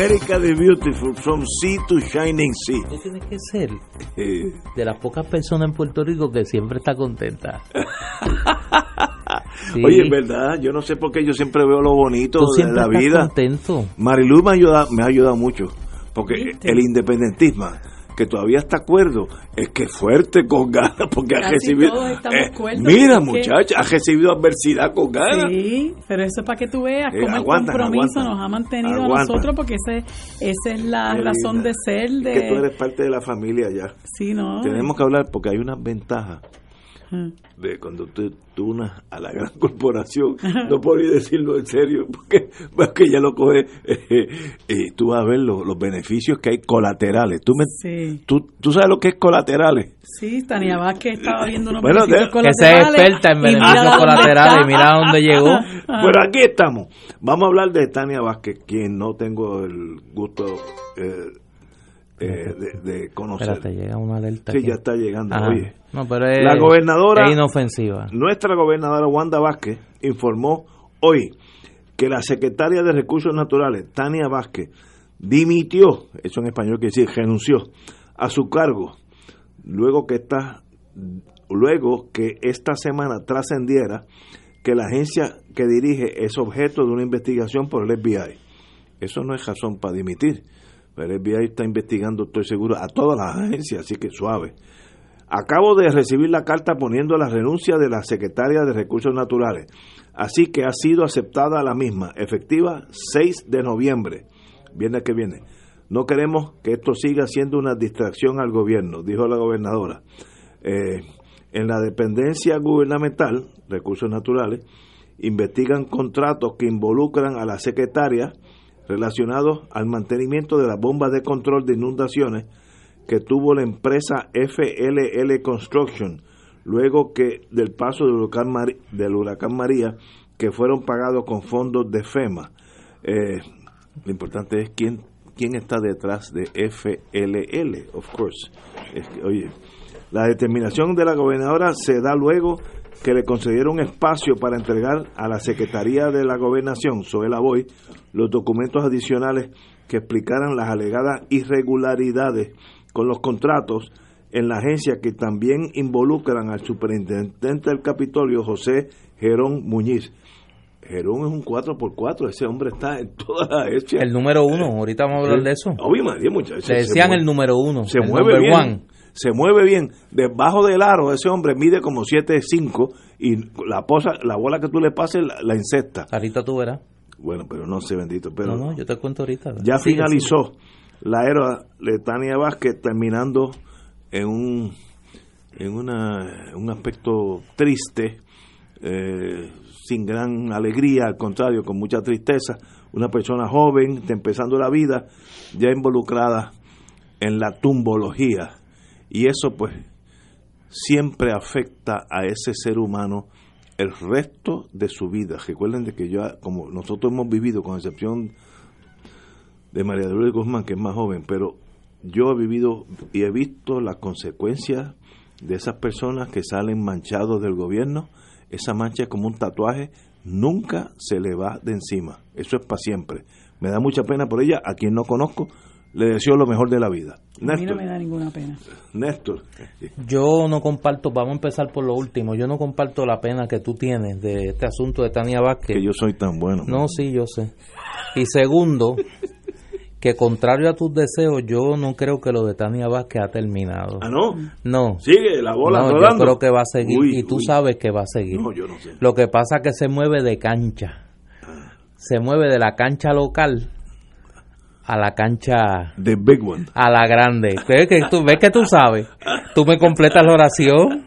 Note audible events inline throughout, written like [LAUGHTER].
America the Beautiful, from sea to shining sea. Tú tienes que ser de las pocas personas en Puerto Rico que siempre está contenta. [LAUGHS] Sí. Oye, en verdad, yo no sé por qué yo siempre veo lo bonito de la vida. contento. Marilu me, ayuda, me ha ayudado mucho, porque ¿Viste? el independentismo, que todavía está acuerdo, es que es fuerte con ganas, porque ha Casi recibido... todos estamos eh, cuerdos, mira, muchacha, ha recibido adversidad con ganas. Sí, pero eso es para que tú veas Eh, cómo aguantan, el compromiso aguantan. nos ha mantenido a nosotros, porque ese, esa es la razón de ser. Es De, que tú eres parte de la familia ya. Sí, ¿no? Tenemos que hablar porque hay unas ventajas. De cuando tú, tú unas a la gran [LAUGHS] corporación, no puedo ni decirlo en serio, porque, porque ya lo coge, eh, y tú vas a ver los, los beneficios que hay colaterales. ¿Tú, me, Sí, tú, tú sabes lo que es colaterales. sí, Tania Vázquez estaba viendo unos Bueno, beneficios de- Esa es colaterales experta en y mira beneficios dónde colaterales mira dónde llegó. [LAUGHS] Pero aquí estamos. Vamos a hablar de Tania Vázquez, quien no tengo el gusto eh, eh, de, de conocer. Espérate, llega una alerta. Sí, aquí. ya está llegando. Ajá. Oye, No, pero es, La gobernadora- es inofensiva. Nuestra gobernadora Wanda Vázquez informó hoy que la secretaria de Recursos Naturales, Tania Vázquez, dimitió, eso en español quiere decir renunció, a su cargo, luego que esta, luego que esta semana trascendiera que la agencia que dirige es objeto de una investigación por el FBI. Eso no es razón para dimitir. El FBI está investigando, estoy seguro, a todas las agencias, así que suave. Acabo de recibir la carta poniendo la renuncia de la secretaria de Recursos Naturales, así que ha sido aceptada la misma, efectiva 6 de noviembre, viernes que viene. No queremos que esto siga siendo una distracción al gobierno, dijo la gobernadora. Eh, en la dependencia gubernamental, Recursos Naturales, investigan contratos que involucran a la secretaria relacionados al mantenimiento de las bombas de control de inundaciones que tuvo la empresa FLL Construction luego que del paso del huracán, María que fueron pagados con fondos de FEMA. Eh, lo importante es quién quién está detrás de FLL, of course. Oye, la determinación de la gobernadora se da luego que le concedieron espacio para entregar a la Secretaría de la Gobernación, Soela Boy, los documentos adicionales que explicaran las alegadas irregularidades con los contratos en la agencia que también involucran al superintendente del Capitolio, José Gerón Muñiz. Gerón es un 4x4, ese hombre está en todas las agencias. El número uno, ahorita vamos a hablar de eso. Oye, María, muchachos, Le decían el número uno. se el mueve bien. one. Se mueve bien. Debajo del aro, ese hombre mide como 7'5 y la, posa, la bola que tú le pases la, la incesta. Ahorita tú verás. Bueno, pero no sé, bendito. Pero no, no, yo te cuento ahorita. ya finalizó la era de Tania Vázquez terminando en un en una, un aspecto triste, eh, sin gran alegría, al contrario, con mucha tristeza. Una persona joven, empezando la vida, ya involucrada en la tumbología. Y eso pues siempre afecta a ese ser humano el resto de su vida. Recuerden de que yo, como nosotros hemos vivido, con excepción de María de Lourdes Guzmán, que es más joven, pero yo he vivido y he visto las consecuencias de esas personas que salen manchados del gobierno. Esa mancha es como un tatuaje, nunca se le va de encima. Eso es para siempre. Me da mucha pena por ella, a quien no conozco, le deseo lo mejor de la vida. A mí no Néstor, me da ninguna pena. Néstor, Yo no comparto, vamos a empezar por lo último. Yo no comparto la pena que tú tienes de este asunto de Tania Vázquez. que yo soy tan bueno. No, sí, yo sé. Y segundo, que contrario a tus deseos, yo no creo que lo de Tania Vázquez ha terminado. Ah, no. No. Sigue la bola No, rodando. yo creo que va a seguir Uy, y tú uy. sabes que va a seguir. No, yo no sé. Lo que pasa es que se mueve de cancha. Se mueve de la cancha local a la cancha The Big One. a la grande. ¿Ves que tú, ves que tú sabes? Tú me completas la oración.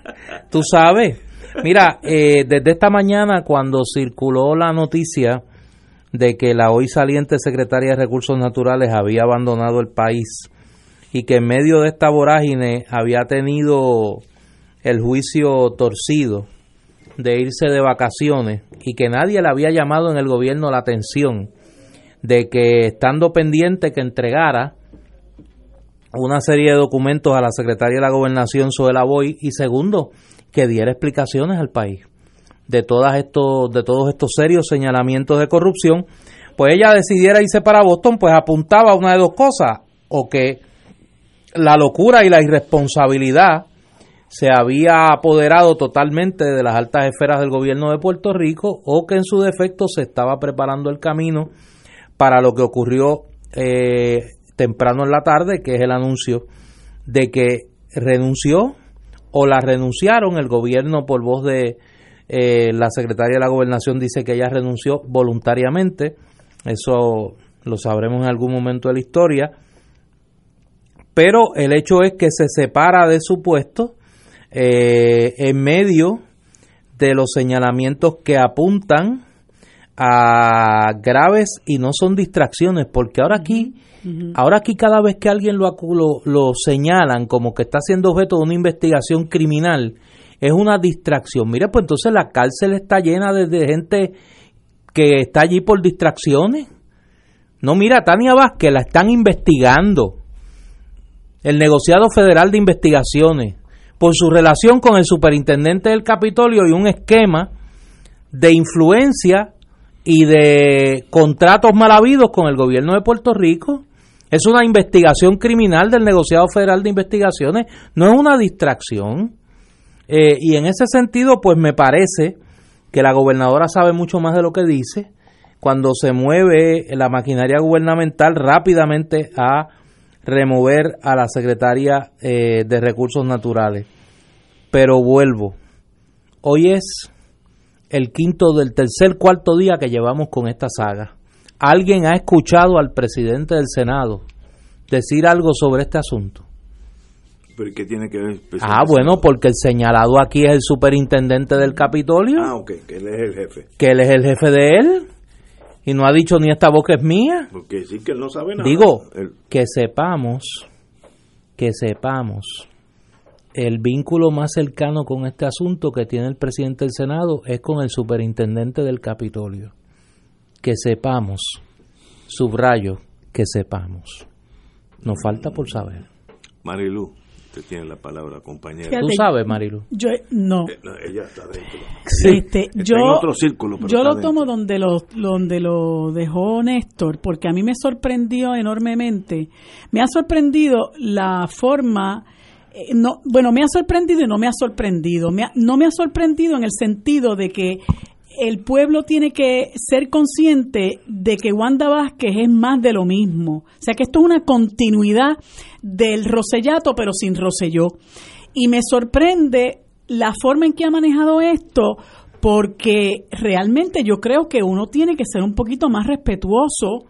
Tú sabes. Mira, eh, desde esta mañana cuando circuló la noticia de que la hoy saliente secretaria de Recursos Naturales había abandonado el país y que en medio de esta vorágine había tenido el juicio torcido de irse de vacaciones y que nadie le había llamado en el gobierno la atención de que estando pendiente que entregara una serie de documentos a la secretaria de la gobernación Zoela Boy y segundo que diera explicaciones al país de todas estos de todos estos serios señalamientos de corrupción pues ella decidiera irse para Boston pues apuntaba a una de dos cosas o que la locura y la irresponsabilidad se había apoderado totalmente de las altas esferas del gobierno de Puerto Rico o que en su defecto se estaba preparando el camino para lo que ocurrió eh, temprano en la tarde, que es el anuncio de que renunció o la renunciaron. El gobierno, por voz de eh, la secretaria de la gobernación, dice que ella renunció voluntariamente. Eso lo sabremos en algún momento de la historia. Pero el hecho es que se separa de su puesto eh, en medio de los señalamientos que apuntan a graves y no son distracciones, porque ahora aquí, ahora aquí cada vez que alguien lo, lo, lo señalan como que está siendo objeto de una investigación criminal, es una distracción. Mire, pues entonces la cárcel está llena de, de gente que está allí por distracciones. No, mira, Tania Vázquez la están investigando. El negociado federal de investigaciones por su relación con el superintendente del Capitolio y un esquema de influencia y de contratos mal habidos con el gobierno de Puerto Rico. Es una investigación criminal del negociado federal de investigaciones, no es una distracción. Eh, y en ese sentido, pues me parece que la gobernadora sabe mucho más de lo que dice cuando se mueve la maquinaria gubernamental rápidamente a remover a la secretaria eh, de Recursos Naturales. Pero vuelvo, hoy es el quinto del tercer cuarto día que llevamos con esta saga. ¿Alguien ha escuchado al presidente del Senado decir algo sobre este asunto? ¿Pero qué tiene que ver? Ah, bueno, porque el señalado aquí es el superintendente del Capitolio, Ah, ok, que él es el jefe. que él es el jefe de él, y no ha dicho ni esta boca es mía. Porque sí que él no sabe nada. Digo, Él- que sepamos, que sepamos, el vínculo más cercano con este asunto que tiene el presidente del Senado es con el superintendente del Capitolio. Que sepamos, subrayo, que sepamos. Nos falta por saber. Marilu, usted tiene la palabra, compañera. Fíjate, Tú sabes, Marilu. Yo, no. Eh, no, ella está dentro. Este, Está yo, en otro círculo, pero yo lo tomo dentro. donde lo, donde lo dejó Néstor, porque a mí me sorprendió enormemente. Me ha sorprendido la forma, eh, no, bueno, me ha sorprendido y no me ha sorprendido. Me ha- no me ha sorprendido en el sentido de que el pueblo tiene que ser consciente de que Wanda Vázquez es más de lo mismo. O sea que esto es una continuidad del Rosellato, pero sin Roselló. Y me sorprende la forma en que ha manejado esto, porque realmente yo creo que uno tiene que ser un poquito más respetuoso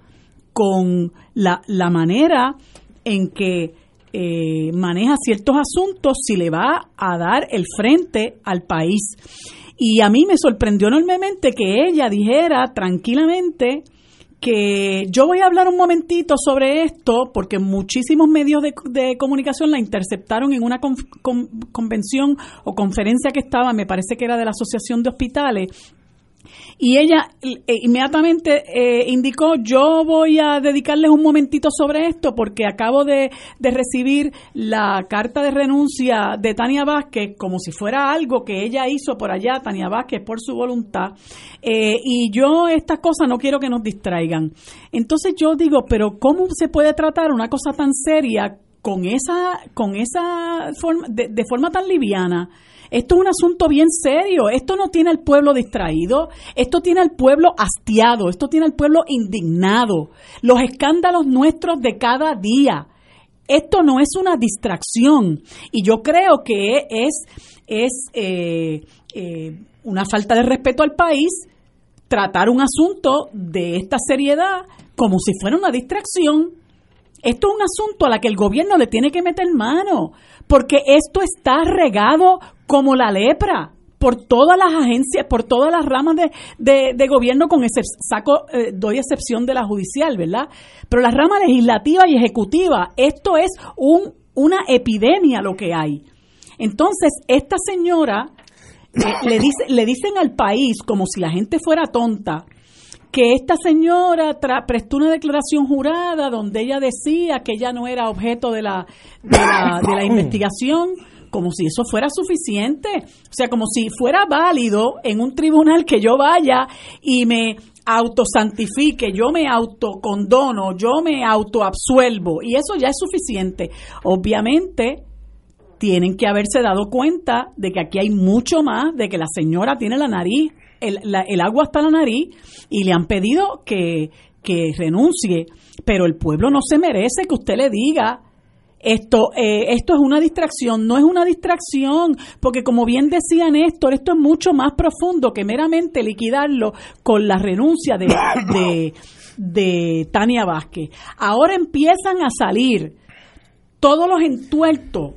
con la, la manera en que eh, maneja ciertos asuntos si le va a dar el frente al país. Y a mí me sorprendió enormemente que ella dijera tranquilamente que yo voy a hablar un momentito sobre esto porque muchísimos medios de, de comunicación la interceptaron en una con- con- convención o conferencia que estaba, me parece que era de la Asociación de Hospitales, y ella eh, inmediatamente eh, indicó, yo voy a dedicarles un momentito sobre esto porque acabo de, de recibir la carta de renuncia de Tania Vázquez como si fuera algo que ella hizo por allá, Tania Vázquez, por su voluntad. Eh, y yo estas cosas no quiero que nos distraigan. Entonces yo digo, pero ¿cómo se puede tratar una cosa tan seria con esa, con esa forma, de, de forma tan liviana? Esto es un asunto bien serio. Esto no tiene al pueblo distraído. Esto tiene al pueblo hastiado. Esto tiene al pueblo indignado. Los escándalos nuestros de cada día. Esto no es una distracción. Y yo creo que es, es eh, eh, una falta de respeto al país tratar un asunto de esta seriedad como si fuera una distracción. Esto es un asunto a la que el gobierno le tiene que meter mano, porque esto está regado como la lepra por todas las agencias, por todas las ramas de, de, gobierno, con ese saco, eh, doy excepción de la judicial, ¿verdad? Pero la rama legislativa y ejecutiva, esto es un, una epidemia lo que hay. Entonces, esta señora eh, le, dice, le dicen al país, como si la gente fuera tonta, que esta señora prestó una declaración jurada donde ella decía que ella no era objeto de la, de la, de la [COUGHS] investigación, como si eso fuera suficiente. O sea, como si fuera válido en un tribunal que yo vaya y me autosantifique, yo me autocondono, yo me autoabsuelvo y eso ya es suficiente. Obviamente, tienen que haberse dado cuenta de que aquí hay mucho más, de que la señora tiene la nariz, el, agua hasta la nariz, y le han pedido que, que renuncie. Pero el pueblo no se merece que usted le diga esto, eh, esto es una distracción, no es una distracción, porque como bien decía Néstor, esto es mucho más profundo que meramente liquidarlo con la renuncia de, de, de Tania Vázquez. Ahora empiezan a salir todos los entuertos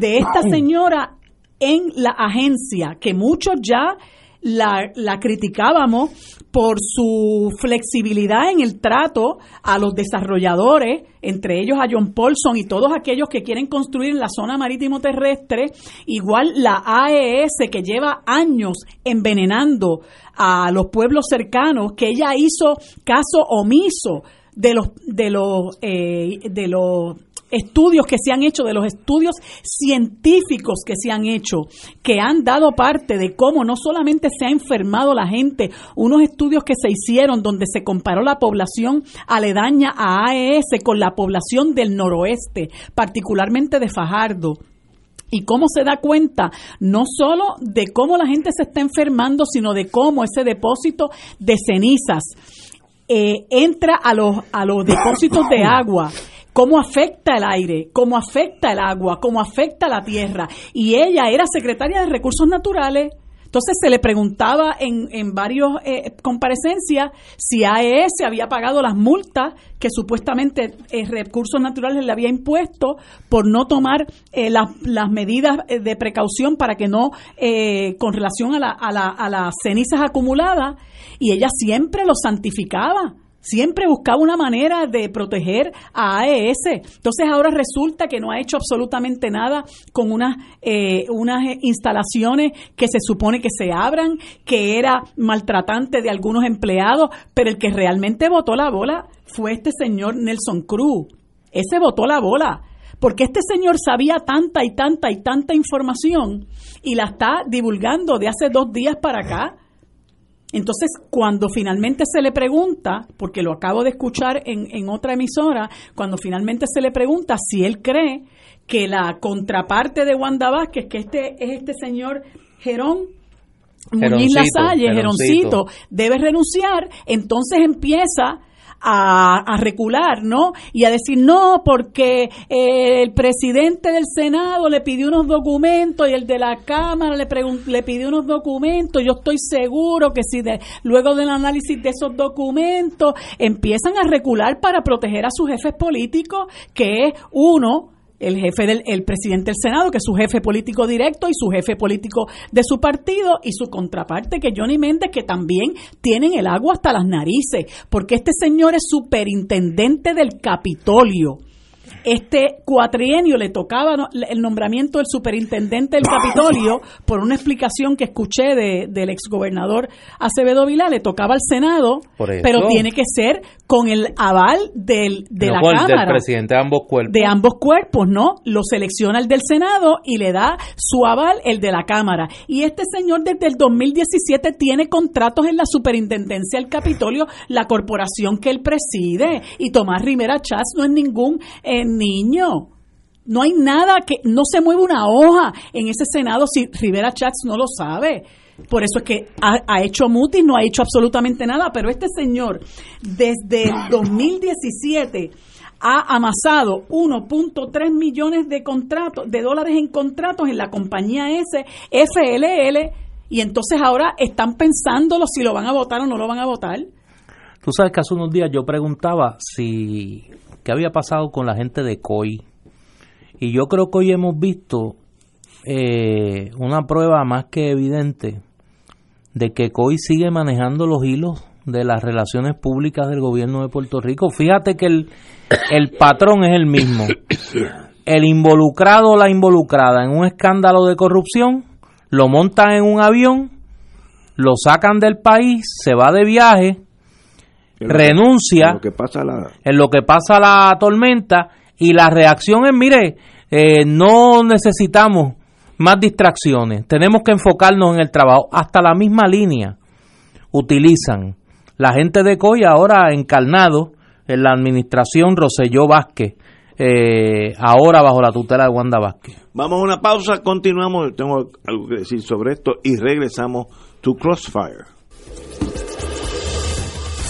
de esta señora en la agencia, que muchos ya la, la, criticábamos por su flexibilidad en el trato a los desarrolladores, entre ellos a John Paulson y todos aquellos que quieren construir en la zona marítimo terrestre, igual la AES que lleva años envenenando a los pueblos cercanos, que ella hizo caso omiso de los de los eh, de los estudios que se han hecho, de los estudios científicos que se han hecho, que han dado parte de cómo no solamente se ha enfermado la gente, unos estudios que se hicieron donde se comparó la población aledaña a AES con la población del noroeste, particularmente de Fajardo, y cómo se da cuenta no solo de cómo la gente se está enfermando, sino de cómo ese depósito de cenizas eh, entra a los, a los depósitos de agua cómo afecta el aire, cómo afecta el agua, cómo afecta la tierra. Y ella era secretaria de Recursos Naturales. Entonces se le preguntaba en, en varias eh, comparecencias si AES había pagado las multas que supuestamente eh, Recursos Naturales le había impuesto por no tomar eh, las medidas de precaución para que no, con relación a, la, a, la, a las cenizas acumuladas, y ella siempre lo santificaba Siempre buscaba una manera de proteger a AES. Entonces ahora resulta que no ha hecho absolutamente nada con unas, eh, unas instalaciones que se supone que se abran, que era maltratante de algunos empleados, pero el que realmente votó la bola fue este señor Nelson Cruz. Ese votó la bola porque este señor sabía tanta y tanta y tanta información y la está divulgando de hace dos días para acá. Entonces, cuando finalmente se le pregunta, porque lo acabo de escuchar en, otra emisora, cuando finalmente se le pregunta si él cree que la contraparte de Wanda Vázquez, que este es este señor Gerón, Muñiz Lasalle, Geroncito, debe renunciar, entonces empieza a, recular, ¿no? Y a decir, no, porque eh, el presidente del Senado le pidió unos documentos y el de la Cámara le, le pidió unos documentos. Yo estoy seguro que si de, luego del análisis de esos documentos empiezan a recular para proteger a sus jefes políticos, que es uno, el jefe del el presidente del Senado, que es su jefe político directo y su jefe político de su partido, y su contraparte, que Johnny Méndez, que también tienen el agua hasta las narices, porque este señor es superintendente del Capitolio este cuatrienio le tocaba el nombramiento del superintendente del Capitolio por una explicación que escuché de, del exgobernador Acevedo Vilá, le tocaba al Senado, pero tiene que ser con el aval del, de la Cámara. Del presidente de ambos cuerpos. De ambos cuerpos, ¿no? Lo selecciona el del Senado y le da su aval el de la Cámara. Y este señor desde el 2017 tiene contratos en la superintendencia del Capitolio, la corporación que él preside. Y Tomás Rivera Chávez no es ningún... Eh, niño. No hay nada que, no se mueve una hoja en ese Senado si Rivera Chats no lo sabe. Por eso es que ha, hecho mutis, no ha hecho absolutamente nada, pero este señor desde el 2017 ha amasado 1.3 millones de contratos, de dólares en contratos en la compañía S, FLL, y entonces ahora están pensándolo si lo van a votar o no lo van a votar. Tú sabes que hace unos días yo preguntaba si qué había pasado con la gente de COI. Y yo creo que hoy hemos visto eh, una prueba más que evidente de que COI sigue manejando los hilos de las relaciones públicas del gobierno de Puerto Rico. Fíjate que el, el patrón es el mismo. El involucrado o la involucrada en un escándalo de corrupción lo montan en un avión, lo sacan del país, se va de viaje, renuncia en lo, que pasa la... en lo que pasa la tormenta y la reacción es, mire, eh, no necesitamos más distracciones, tenemos que enfocarnos en el trabajo. Hasta la misma línea utilizan la gente de COI ahora encarnado en la administración Roselló Vázquez, eh, ahora bajo la tutela de Wanda Vázquez. Vamos a una pausa, continuamos, tengo algo que decir sobre esto y regresamos to Crossfire.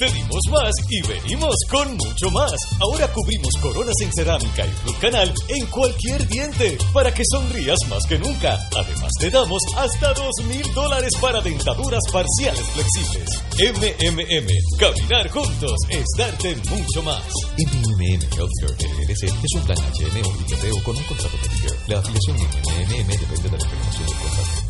Pedimos más y venimos con mucho más. Ahora cubrimos coronas en cerámica y Blue Canal en cualquier diente para que sonrías más que nunca. Además te damos hasta dos mil dólares para dentaduras parciales flexibles. MMM, caminar juntos es darte mucho más. MMM Healthcare LLC es un plan HMO y con un contrato Medicare. La afiliación MMM depende de la información del contrato.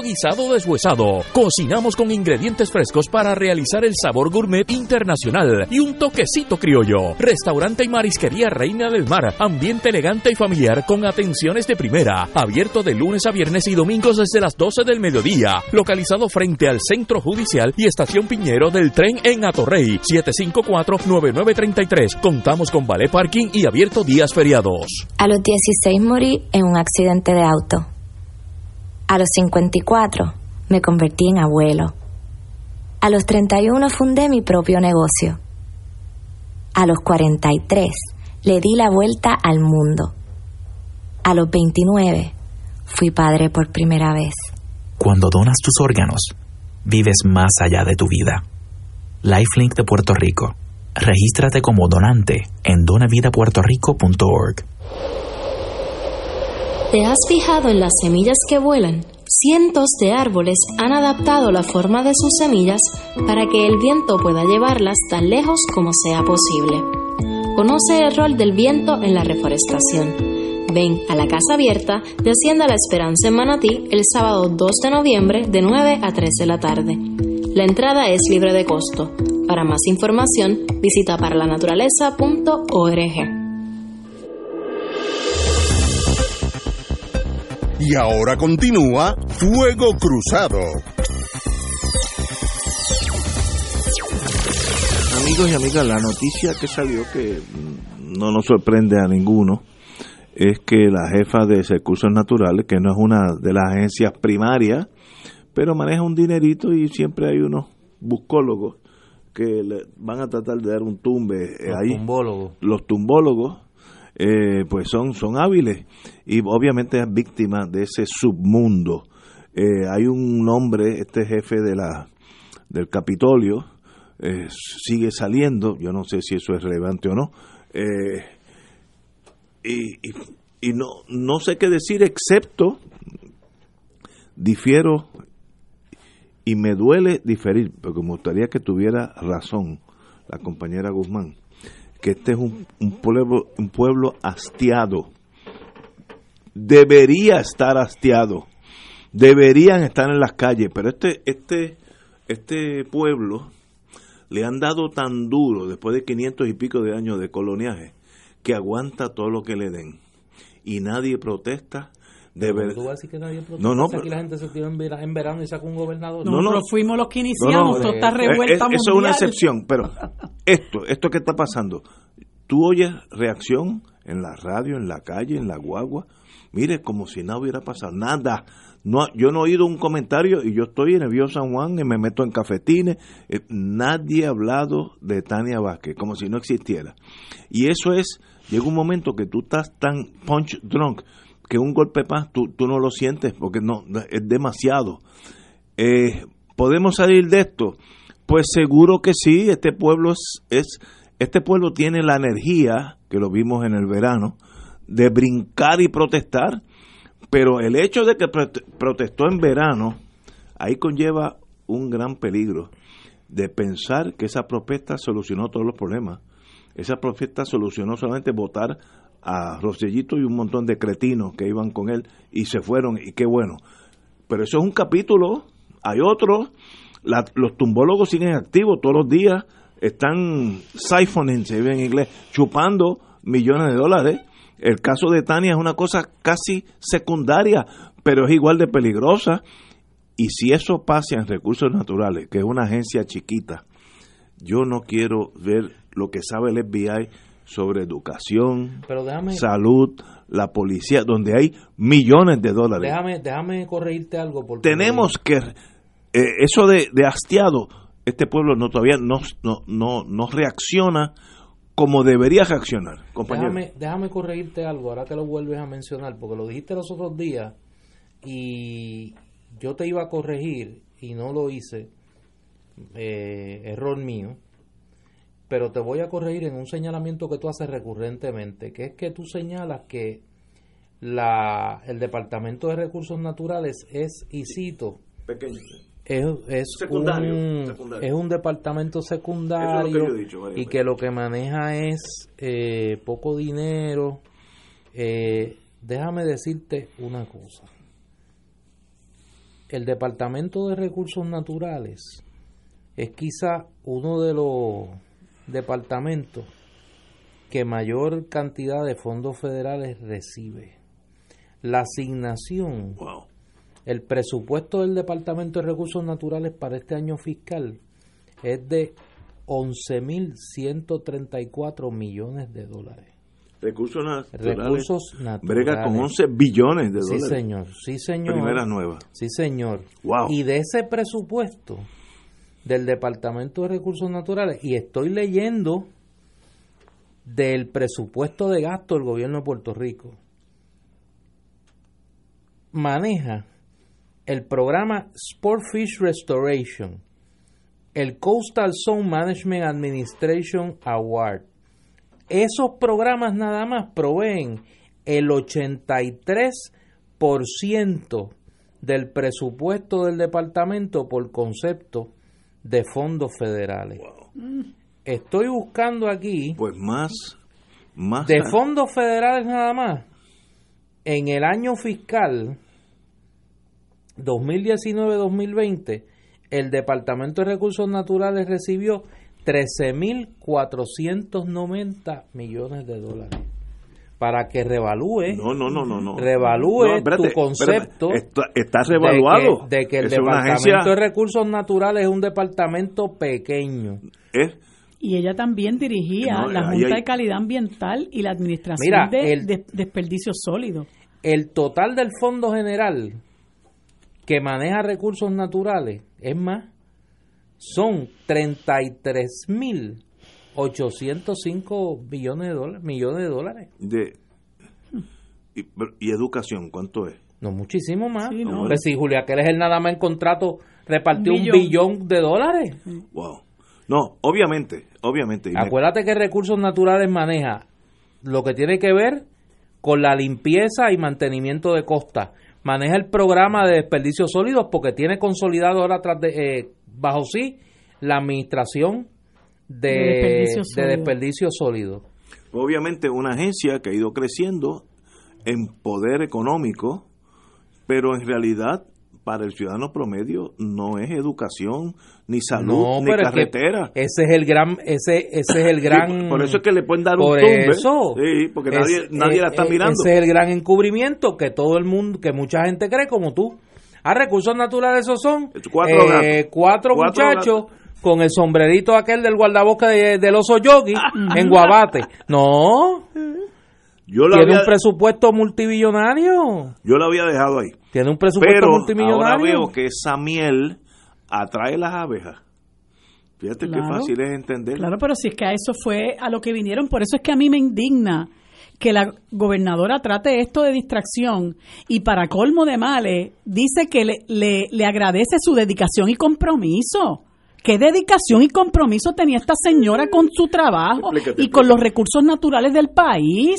guisado deshuesado. Cocinamos con ingredientes frescos para realizar el sabor gourmet internacional y un toquecito criollo. Restaurante y marisquería Reina del Mar. Ambiente elegante y familiar con atenciones de primera. Abierto de lunes a viernes y domingos desde las 12 del mediodía. Localizado frente al Centro Judicial y Estación Piñero del tren en Atorrey. 754-9933. Contamos con ballet parking y abierto días feriados. A los 16 morí en un accidente de auto. A los 54 me convertí en abuelo. A los 31 fundé mi propio negocio. A los 43 le di la vuelta al mundo. A los 29 fui padre por primera vez. Cuando donas tus órganos, vives más allá de tu vida. Lifelink de Puerto Rico. Regístrate como donante en donavidapuertorico.org. ¿Te has fijado en las semillas que vuelan? Cientos de árboles han adaptado la forma de sus semillas para que el viento pueda llevarlas tan lejos como sea posible. Conoce el rol del viento en la reforestación. Ven a la Casa Abierta de Hacienda La Esperanza en Manatí el sábado 2 de noviembre de 9 a 3 de la tarde. La entrada es libre de costo. Para más información, visita paralanaturaleza.org. Y ahora continúa Fuego Cruzado. Amigos y amigas, la noticia que salió que no nos sorprende a ninguno es que la jefa de recursos naturales, que no es una de las agencias primarias, pero maneja un dinerito y siempre hay unos buscólogos que le van a tratar de dar un tumbe los ahí. Tumbólogos. Los tumbólogos eh, pues son, son hábiles y obviamente es víctima de ese submundo. Eh, hay un hombre, este jefe de la del Capitolio, eh, sigue saliendo, yo no sé si eso es relevante o no, y, y, no, no sé qué decir excepto, difiero y me duele diferir, porque me gustaría que tuviera razón la compañera Guzmán que este es un, pueblo, un pueblo hastiado. Debería estar hastiado. Deberían estar en las calles, pero este, este este pueblo le han dado tan duro después de 500 y pico de años de coloniaje que aguanta todo lo que le den y nadie protesta de verdad. No, no, aquí la gente se tiró en verano y sacó un gobernador. No, no, fuimos los que iniciamos, todo está revuelta Eso es una excepción, pero esto, esto que está pasando, tú oyes reacción en la radio, en la calle, en la guagua, mire, como si nada hubiera pasado, nada. No, yo no he oído un comentario y yo estoy en el Bio San Juan y me meto en cafetines. Eh, nadie ha hablado de Tania Vázquez, como si no existiera. Y eso es, llega un momento que tú estás tan punch drunk que un golpe más tú, tú no lo sientes porque no es demasiado. Eh, ¿Podemos salir de esto? Pues seguro que sí, este pueblo es, es, este pueblo tiene la energía, que lo vimos en el verano, de brincar y protestar, pero el hecho de que protestó en verano, ahí conlleva un gran peligro de pensar que esa protesta solucionó todos los problemas. Esa protesta solucionó solamente votar a Rosellito y un montón de cretinos que iban con él y se fueron y qué bueno. Pero eso es un capítulo, hay otro, los tumbólogos siguen activos todos los días, están siphoning, se ve en inglés, chupando millones de dólares. El caso de Tania es una cosa casi secundaria, pero es igual de peligrosa. Y si eso pasa en recursos naturales, que es una agencia chiquita, yo no quiero ver lo que sabe el FBI sobre educación, salud, la policía, donde hay millones de dólares. Déjame, déjame corregirte algo. Porque Tenemos que, eh, eso de, de, hastiado, este pueblo no todavía no, no, no, no reacciona como debería reaccionar, compañero. Déjame, déjame corregirte algo, ahora que lo vuelves a mencionar, porque lo dijiste los otros días y yo te iba a corregir y no lo hice, eh, error mío pero te voy a corregir en un señalamiento que tú haces recurrentemente, que es que tú señalas que la, el Departamento de Recursos Naturales es, y cito, Pequeño. Es, es, un, es un departamento secundario y que lo que maneja es eh, poco dinero. Eh, déjame decirte una cosa. El Departamento de Recursos Naturales es quizá uno de los departamento que mayor cantidad de fondos federales recibe. La asignación, el presupuesto del Departamento de Recursos Naturales para este año fiscal es de 11.134 millones de dólares. Recursos naturales. Brega con 11 billones de dólares. Sí, señor. Sí, señor. Primera nueva. Sí, señor. Y de ese presupuesto, del Departamento de Recursos Naturales y estoy leyendo del presupuesto de gasto del gobierno de Puerto Rico. Maneja el programa Sportfish Restoration, el Coastal Zone Management Administration Award. Esos programas nada más proveen el 83% del presupuesto del departamento por concepto de fondos federales. Estoy buscando aquí. Pues más. más de fondos federales nada más. En el año fiscal 2019-2020, el Departamento de Recursos Naturales recibió 13.490 millones de dólares para que revalúe no no no no no. revalúe tu concepto está, revaluado. de que, el departamento de recursos naturales es un departamento pequeño. Y ella también dirigía la junta de calidad ambiental y la administración de, desperdicios sólidos el total del fondo general que maneja recursos naturales es más son 33 mil 805 billones de dólares, millones de dólares. De, y, educación cuánto es? No, muchísimo más. Pues si Julia que el nada más en contrato repartió un billón. de dólares. Wow. No, obviamente, obviamente. Acuérdate que Recursos Naturales maneja lo que tiene que ver con la limpieza y mantenimiento de costas. Maneja el programa de desperdicios sólidos porque tiene consolidado ahora tras de, eh, bajo sí la administración de, desperdicio, sólido. Obviamente una agencia que ha ido creciendo en poder económico, pero en realidad para el ciudadano promedio no es educación, ni salud, No, ni pero es que carretera. ese es el gran, ese, ese es el gran. Sí, por eso es que le pueden dar un Por tumbe. eso. Sí, porque Es- nadie, nadie la está eh, mirando. Ese es el gran encubrimiento que todo el mundo, que mucha gente cree como tú. A recursos naturales esos son Cuatro eh, gatos. cuatro, Cuatro muchachos con el sombrerito aquel del guardabosque de- del oso yogi [LAUGHS] en Guabate. No, Yo tiene había, un presupuesto multibillonario. yo lo había dejado ahí. Tiene un presupuesto Pero ahora veo que esa miel atrae las abejas. Fíjate Claro. qué fácil es entender. Claro, pero si es que a eso fue a lo que vinieron, por eso es que a mí me indigna que la gobernadora trate esto de distracción y para colmo de males dice que le, le, le agradece su dedicación y compromiso. ¿Qué dedicación y compromiso tenía esta señora con su trabajo Explícate, y con los recursos naturales del país?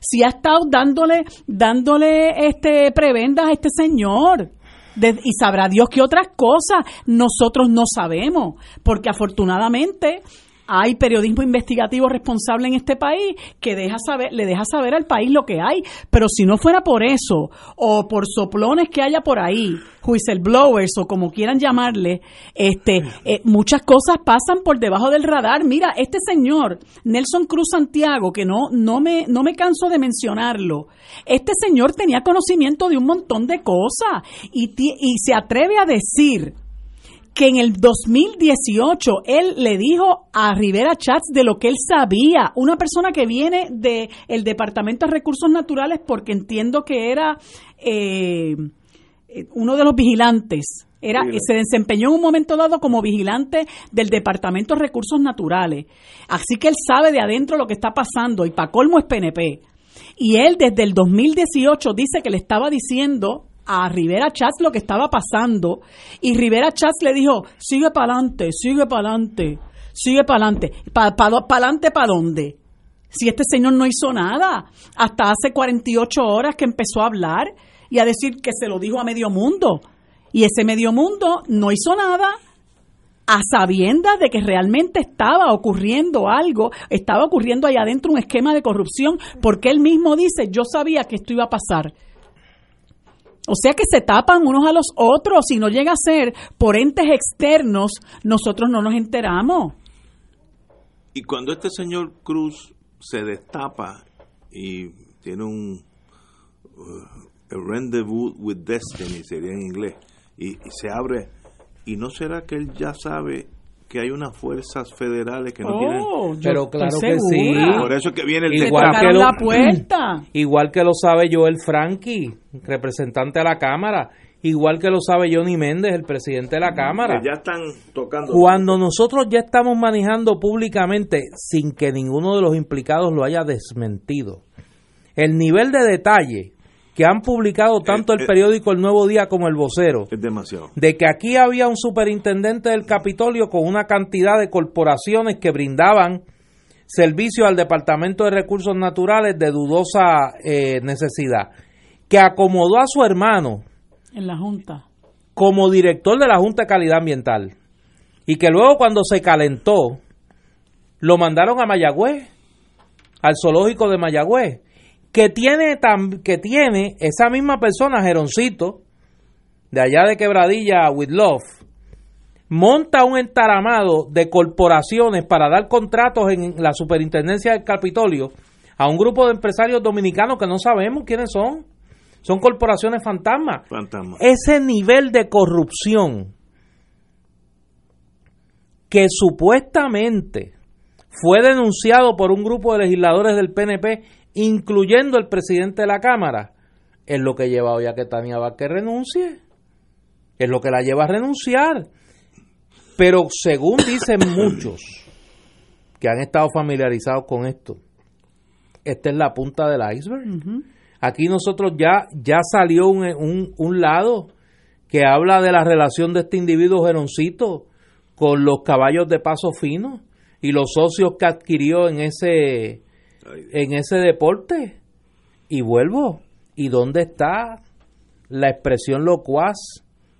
Si ha estado dándole, dándole este prebendas a este señor. De- y sabrá Dios que otras cosas nosotros no sabemos, porque afortunadamente hay periodismo investigativo responsable en este país que deja saber, le deja saber al país lo que hay, pero si no fuera por eso, o por soplones que haya por ahí, whistleblowers o como quieran llamarle, este, eh, muchas cosas pasan por debajo del radar. Mira, este señor, Nelson Cruz Santiago, que no, no me, no me canso de mencionarlo, este señor tenía conocimiento de un montón de cosas y, y se atreve a decir que en el 2018 él le dijo a Rivera Chats de lo que él sabía, una persona que viene del el Departamento de Recursos Naturales porque entiendo que era eh, eh, uno de los vigilantes. Era, Sí. se desempeñó en un momento dado como vigilante del Departamento de Recursos Naturales. Así que él sabe de adentro lo que está pasando y para colmo es PNP. Y él desde el 2018 dice que le estaba diciendo a Rivera Chats lo que estaba pasando y Rivera Chats le dijo, sigue para adelante, sigue para adelante, sigue para adelante. ¿Para adelante para dónde? Si este señor no hizo nada, hasta hace 48 horas que empezó a hablar y a decir que se lo dijo a medio mundo. Y ese medio mundo no hizo nada a sabiendas de que realmente estaba ocurriendo algo, estaba ocurriendo allá adentro un esquema de corrupción, porque él mismo dice, yo sabía que esto iba a pasar. O sea que se tapan unos a los otros, si no llega a ser por entes externos, nosotros no nos enteramos. Y cuando este señor Cruz se destapa y tiene un uh, rendezvous with destiny, sería en inglés, y se abre, ¿y no será que él ya sabe que hay unas fuerzas federales que no tienen... Oh, yo Pero claro que sí. Por eso es que viene el Igual que lo- la puerta. [CLEARS THROAT] Igual que lo sabe Joel Frankie, representante de la Cámara. Igual que lo sabe Johnny Méndez, el presidente de la Cámara. Que ya están tocando... Cuando nosotros ya estamos manejando públicamente, sin que ninguno de los implicados lo haya desmentido, el nivel de detalle que han publicado tanto Eh, el eh. periódico El Nuevo Día como el Vocero, Es demasiado. de que aquí había un superintendente del Capitolio con una cantidad de corporaciones que brindaban servicio al Departamento de Recursos Naturales de dudosa eh, necesidad, que acomodó a su hermano En la Junta. como director de la Junta de Calidad Ambiental y que luego cuando se calentó lo mandaron a Mayagüez, al zoológico de Mayagüez, que tiene que tiene esa misma persona Geroncito de allá de Quebradilla with Love monta un entaramado de corporaciones para dar contratos en la superintendencia del Capitolio a un grupo de empresarios dominicanos que no sabemos quiénes son. Son corporaciones fantasmas Fantasma. ese nivel de corrupción que supuestamente fue denunciado por un grupo de legisladores del PNP, incluyendo el presidente de la Cámara, es lo que lleva hoy a que Tania Vázquez renuncie. Es lo que la lleva a renunciar. Pero según dicen [COUGHS] muchos que han estado familiarizados con esto, esta es la punta del iceberg. Aquí nosotros ya, ya salió un, un, un lado que habla de la relación de este individuo Geroncito con los caballos de paso fino y los socios que adquirió en ese, en ese deporte. Y vuelvo, ¿y dónde está la expresión locuaz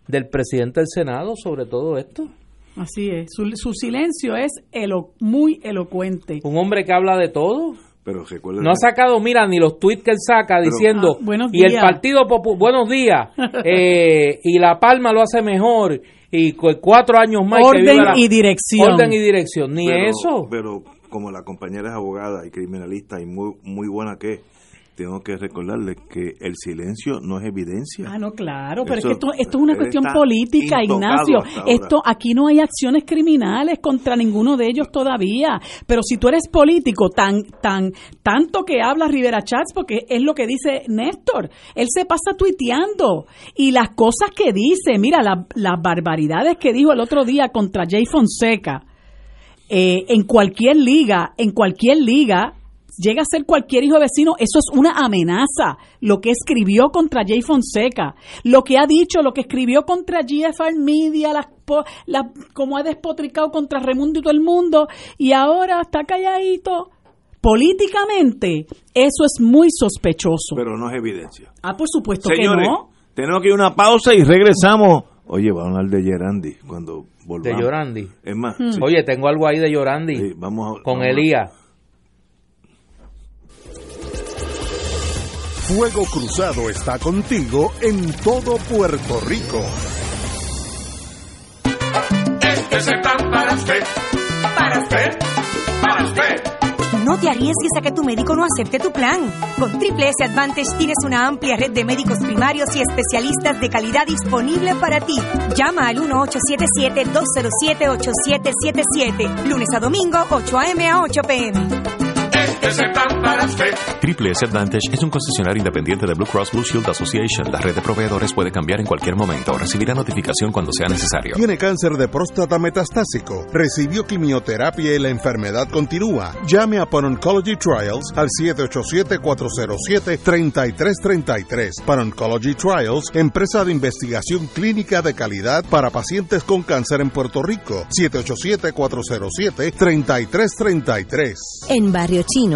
del presidente del Senado sobre todo esto? Así es. Su, su silencio es elo- muy elocuente. Un hombre que habla de todo. Pero recuerda No ha sacado, mira, ni los tweets que él saca diciendo, Ah, buenos y el. Partido Popular, buenos días, [LAUGHS] eh, y La Palma lo hace mejor, y cu- cuatro años más. que Orden viva la- y dirección. Orden y dirección, ni pero, eso. Pero como la compañera es abogada y criminalista y muy, muy buena que es, tengo que recordarle que el silencio no es evidencia. Ah, no, claro, pero Eso- es que esto, esto es una cuestión política, Ignacio. Esto aquí no hay acciones criminales contra ninguno de ellos todavía. Pero si tú eres político, tan, tan, tanto que habla Rivera Chats, porque es lo que dice Néstor, él se pasa tuiteando y las cosas que dice, mira, la- las barbaridades que dijo el otro día contra Jay Fonseca. Eh, en cualquier liga, en cualquier liga, llega a ser cualquier hijo vecino, eso es una amenaza. Lo que escribió contra Jay Fonseca, lo que ha dicho, lo que escribió contra GFR Media, las, como ha despotricado contra Remundo y todo el mundo, y ahora está calladito. Políticamente, eso es muy sospechoso. Pero no es evidencia. ah, por supuesto Señores, que no. tenemos que ir a una pausa y regresamos. Oye, vamos a hablar de Gerandi cuando De. Yorandi. Es más, Hmm. sí, Oye, tengo algo ahí de Yorandi, sí, vamos a- con vamos Elías. Fuego Cruzado está contigo en todo Puerto Rico. Este es el plan para usted, para usted. No te arriesgues a que tu médico no acepte tu plan. Con Triple S Advantage tienes una amplia red de médicos primarios y especialistas de calidad disponible para ti. Llama al 1877-207-8777. Lunes a domingo, 8 a.m. a 8 p.m. Triple S Advantage es un concesionario independiente de Blue Cross Blue Shield Association. La red de proveedores puede cambiar en cualquier momento. Recibirá notificación cuando sea necesario. Tiene cáncer de próstata metastásico. Recibió quimioterapia y la enfermedad continúa. Llame a Pan Oncology Trials al 787-407-3333. Pan Oncology Trials, empresa de investigación clínica de calidad para pacientes con cáncer en Puerto Rico. 787-407-3333. En Barrio Chino,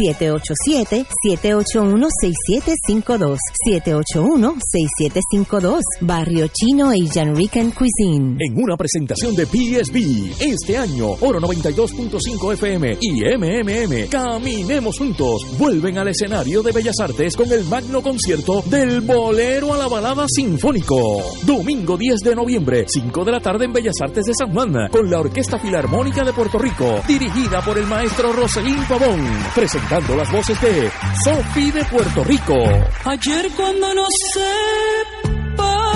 787-781-6752. 781-6752. Barrio Chino Asian Rican Cuisine. En una presentación de PSB, este año, Oro 92.5 FM y MMM, Caminemos Juntos, vuelven al escenario de Bellas Artes con el magno concierto del Bolero a la Balada Sinfónico. Domingo 10 de noviembre, 5 de la tarde en Bellas Artes de San Juan, con la Orquesta Filarmónica de Puerto Rico, dirigida por el maestro Roselín Pavón, presentando las voces de Sofi de Puerto Rico. Ayer cuando no sé.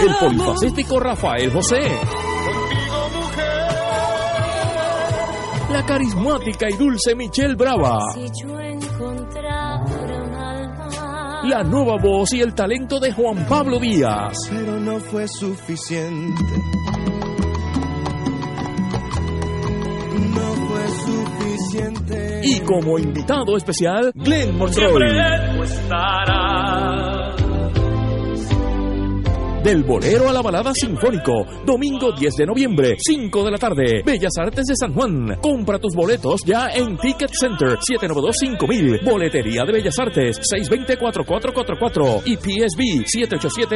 El polifacético Rafael José. La carismática y dulce Michelle Brava. La nueva voz y el talento de Juan Pablo Díaz. Pero no fue suficiente. Y como invitado especial, Glenn estará. Del bolero a la balada sinfónico. Domingo 10 de noviembre, 5 de la tarde. Bellas Artes de San Juan. Compra tus boletos ya en Ticket Center 792-5000. Boletería de Bellas Artes 620-4444. Y PSB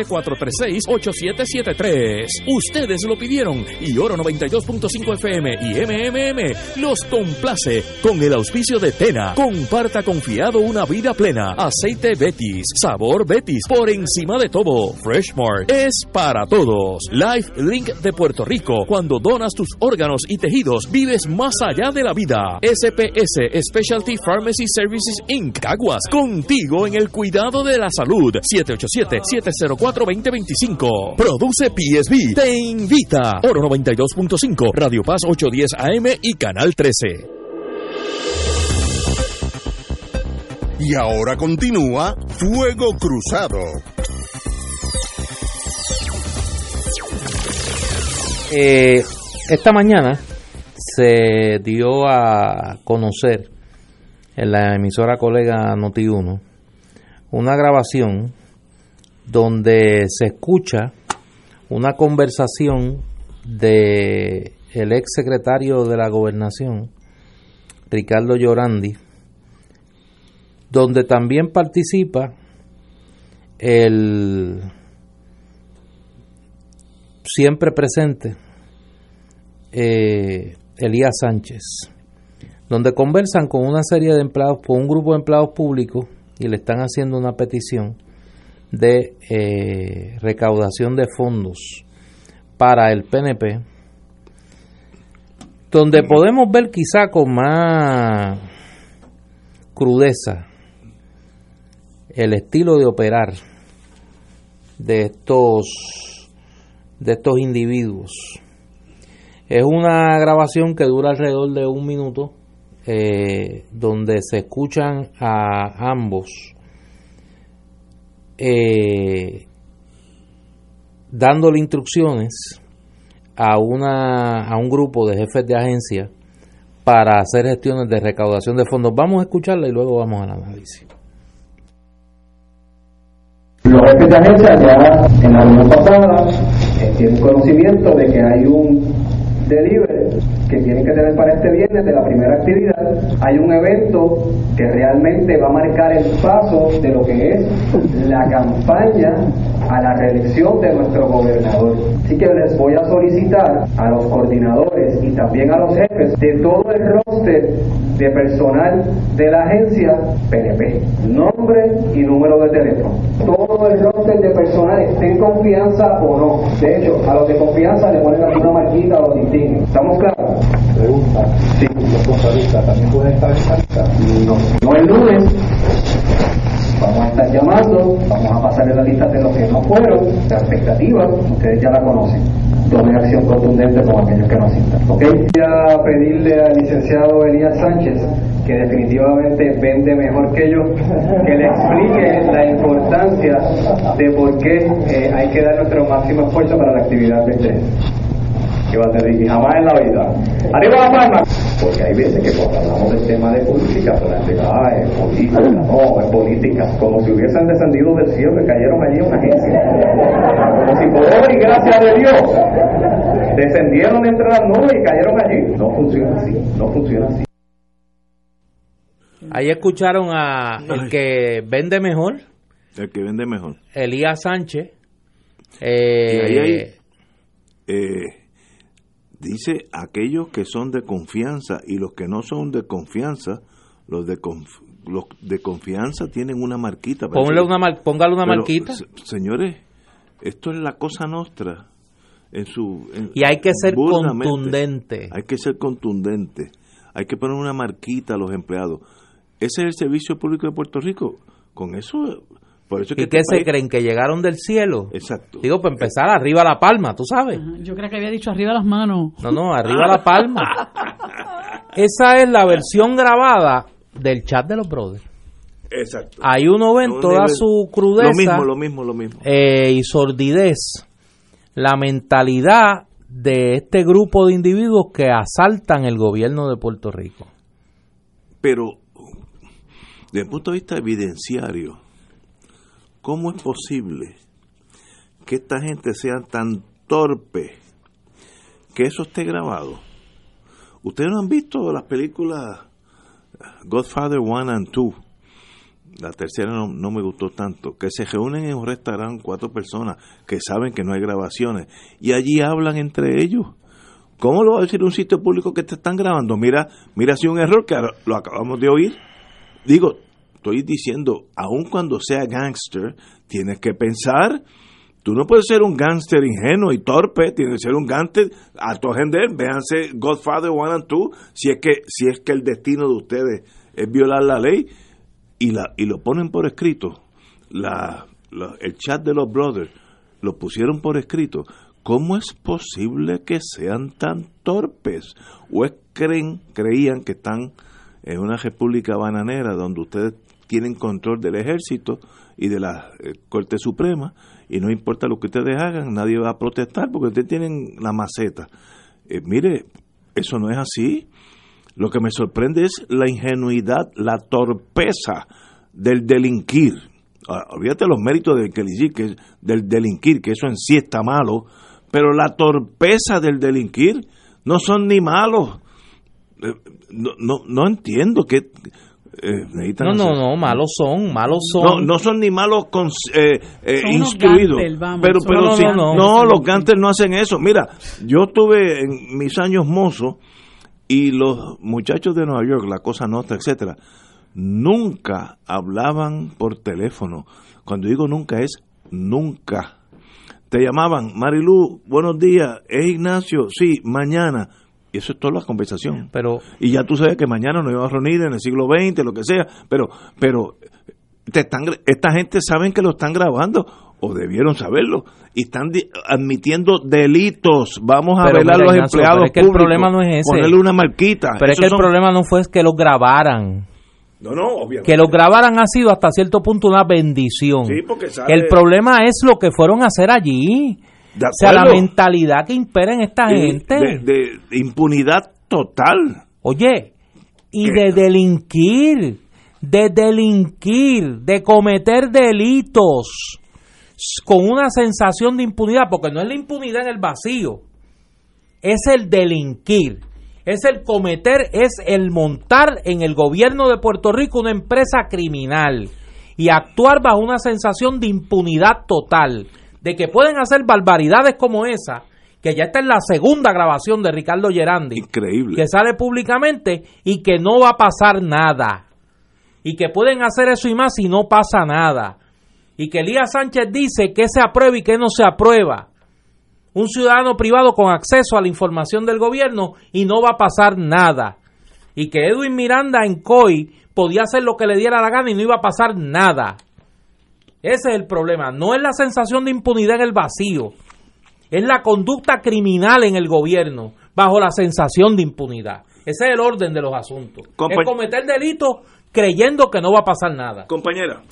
787-436-8773. Ustedes lo pidieron. Y Oro 92.5 FM y MMM los complace con el auspicio de Tena. Comparta confiado una vida plena. Aceite Betis. Sabor Betis. Por encima de todo. Freshmart es para todos. Life Link de Puerto Rico. Cuando donas tus órganos y tejidos, vives más allá de la vida. SPS Specialty Pharmacy Services Inc. Caguas. Contigo en el cuidado de la salud. 787-704-2025. Produce PSB. Te invita. Oro 92.5. Radio Paz 810 AM y Canal 13. Y ahora continúa Fuego Cruzado. Eh, esta mañana se dio a conocer en la emisora colega Noti1 una grabación donde se escucha una conversación de el ex secretario de la gobernación Ricardo Llorandi donde también participa el siempre presente eh, Elías Sánchez, donde conversan con una serie de empleados, con un grupo de empleados públicos y le están haciendo una petición de eh, recaudación de fondos para el PNP, donde podemos ver quizá con más crudeza el estilo de operar de estos de estos individuos. Es una grabación que dura alrededor de un minuto, eh, donde se escuchan a ambos eh, dándole instrucciones a una a un grupo de jefes de agencia para hacer gestiones de recaudación de fondos. Vamos a escucharla y luego vamos al análisis. Los jefes de agencia ya en la reunión tienen conocimiento de que hay un delivery que tienen que tener para este viernes de la primera actividad. Hay un evento que realmente va a marcar el paso de lo que es la campaña a la reelección de nuestro gobernador. Así que les voy a solicitar a los coordinadores y también a los jefes de todo el roster de personal de la agencia PNP, nombre y número de teléfono. Todo el roster de personal esté en confianza o no. De hecho, a los de confianza le ponen alguna marquita o lo distinguen. ¿Estamos claros? Pregunta. Sí. ¿Los contratistas también pueden estar en esta lista? No. No el lunes. Vamos a estar llamando, vamos a pasarle la lista de los que no fueron, la expectativa, ustedes ya la conocen. Tomen acción contundente con aquellos que no asistan. ¿Ok? Voy a pedirle al licenciado Elías Sánchez, que definitivamente vende mejor que yo, que le explique la importancia de por qué eh, hay que dar nuestro máximo esfuerzo para la actividad de este que va a tener y jamás en la vida. ¡Arriba la palma! Porque hay veces que cuando hablamos del tema de política, pues la gente ah, es política, no, es política, como si hubiesen descendido del cielo que cayeron allí en una agencia. Como si por obra y gracia de Dios descendieron entre las nubes y cayeron allí. No funciona así, no funciona así. Ahí escucharon a el que vende mejor, El que vende mejor. Elías Sánchez. Y ahí hay, eh, dice aquellos que son de confianza y los que no son de confianza, los de conf- los de confianza tienen una marquita. Ponle Parece- una mar- póngale una Pero, marquita. se- señores, esto es la cosa nuestra. En su, en- Y hay que ser contundente. Hay que ser contundente. Hay que poner una marquita a los empleados. Ese es el servicio público de Puerto Rico. Con eso, por eso es que ¿Y qué este se país- creen? ¿Que llegaron del cielo? Exacto. Digo, para empezar, arriba la palma, tú sabes. Yo creo que había dicho arriba las manos. No, no, arriba la palma. [LAUGHS] Esa es la versión grabada del chat de los brothers. Exacto. Ahí uno ve en toda nivel- su crudeza Lo mismo, lo mismo, lo mismo. eh, y sordidez la mentalidad de este grupo de individuos que asaltan el gobierno de Puerto Rico. Pero, desde el punto de vista evidenciario, ¿cómo es posible que esta gente sea tan torpe que eso esté grabado? Ustedes no han visto las películas Godfather 1 and 2. La tercera no, no me gustó tanto. Que se reúnen en un restaurante cuatro personas que saben que no hay grabaciones y allí hablan entre ellos. ¿Cómo lo va a decir un sitio público que te están grabando? Mira, mira si un error que lo acabamos de oír. Digo, estoy diciendo, aun cuando sea gangster, tienes que pensar. Tú no puedes ser un gángster ingenuo y torpe, tienes que ser un gángster alto gender. Véanse Godfather 1 and 2, si es que si es que el destino de ustedes es violar la ley y la y lo ponen por escrito. La, el chat de los brothers lo pusieron por escrito. ¿Cómo es posible que sean tan torpes? ¿O creen, creían que están en una república bananera donde ustedes tienen control del ejército y de la eh, Corte Suprema y no importa lo que ustedes hagan, nadie va a protestar porque ustedes tienen la maceta. Eh, mire, eso no es así. Lo que me sorprende es la ingenuidad, la torpeza del delinquir. Ah, olvídate los méritos del, que, que, del delinquir, que eso en sí está malo, pero la torpeza del delinquir no son ni malos. Eh, no, no, no entiendo que eh, no, no, no, malos son, malos son. No, no son ni malos con, eh, eh instruidos. pero, pero no, si, no, los gantes no hacen eso. Mira, yo tuve en mis años mozos y los muchachos de Nueva York, la cosa nuestra, etcétera, nunca hablaban por teléfono. Cuando digo nunca es nunca. Te llamaban, Marilu, buenos días, es Ignacio, sí, mañana y eso es toda la conversación. Pero, y ya tú sabes que mañana nos íbamos a reunir en el siglo XX, lo que sea, pero, pero te están, esta gente saben que lo están grabando o debieron saberlo y están admitiendo delitos. Vamos a ver a los empleados es que el problema no es ese. Ponerle una marquita. Pero es que el problema no fue que lo grabaran. No, no, obviamente. Que lo grabaran ha sido hasta cierto punto una bendición. Sí, porque El problema es lo que fueron a hacer allí o sea, la mentalidad que impera en esta gente. De, impunidad total. Oye, y de delinquir, de delinquir, de cometer delitos con una sensación de impunidad, porque no es la impunidad en el vacío, es el delinquir, es el cometer, es el montar en el gobierno de Puerto Rico una empresa criminal y actuar bajo una sensación de impunidad total de que pueden hacer barbaridades como esa, que ya está en la segunda grabación de Ricardo Gerandi. Increíble. Que sale públicamente y que no va a pasar nada. Y que pueden hacer eso y más y no pasa nada. Y que Elías Sánchez dice que se aprueba y que no se aprueba. Un ciudadano privado con acceso a la información del gobierno y no va a pasar nada. Y que Edwin Miranda en COI podía hacer lo que le diera la gana y no iba a pasar nada. Ese es el problema. No es la sensación de impunidad en el vacío. Es la conducta criminal en el gobierno bajo la sensación de impunidad. Ese es el orden de los asuntos. es cometer delitos creyendo que no va a pasar nada. Compañera.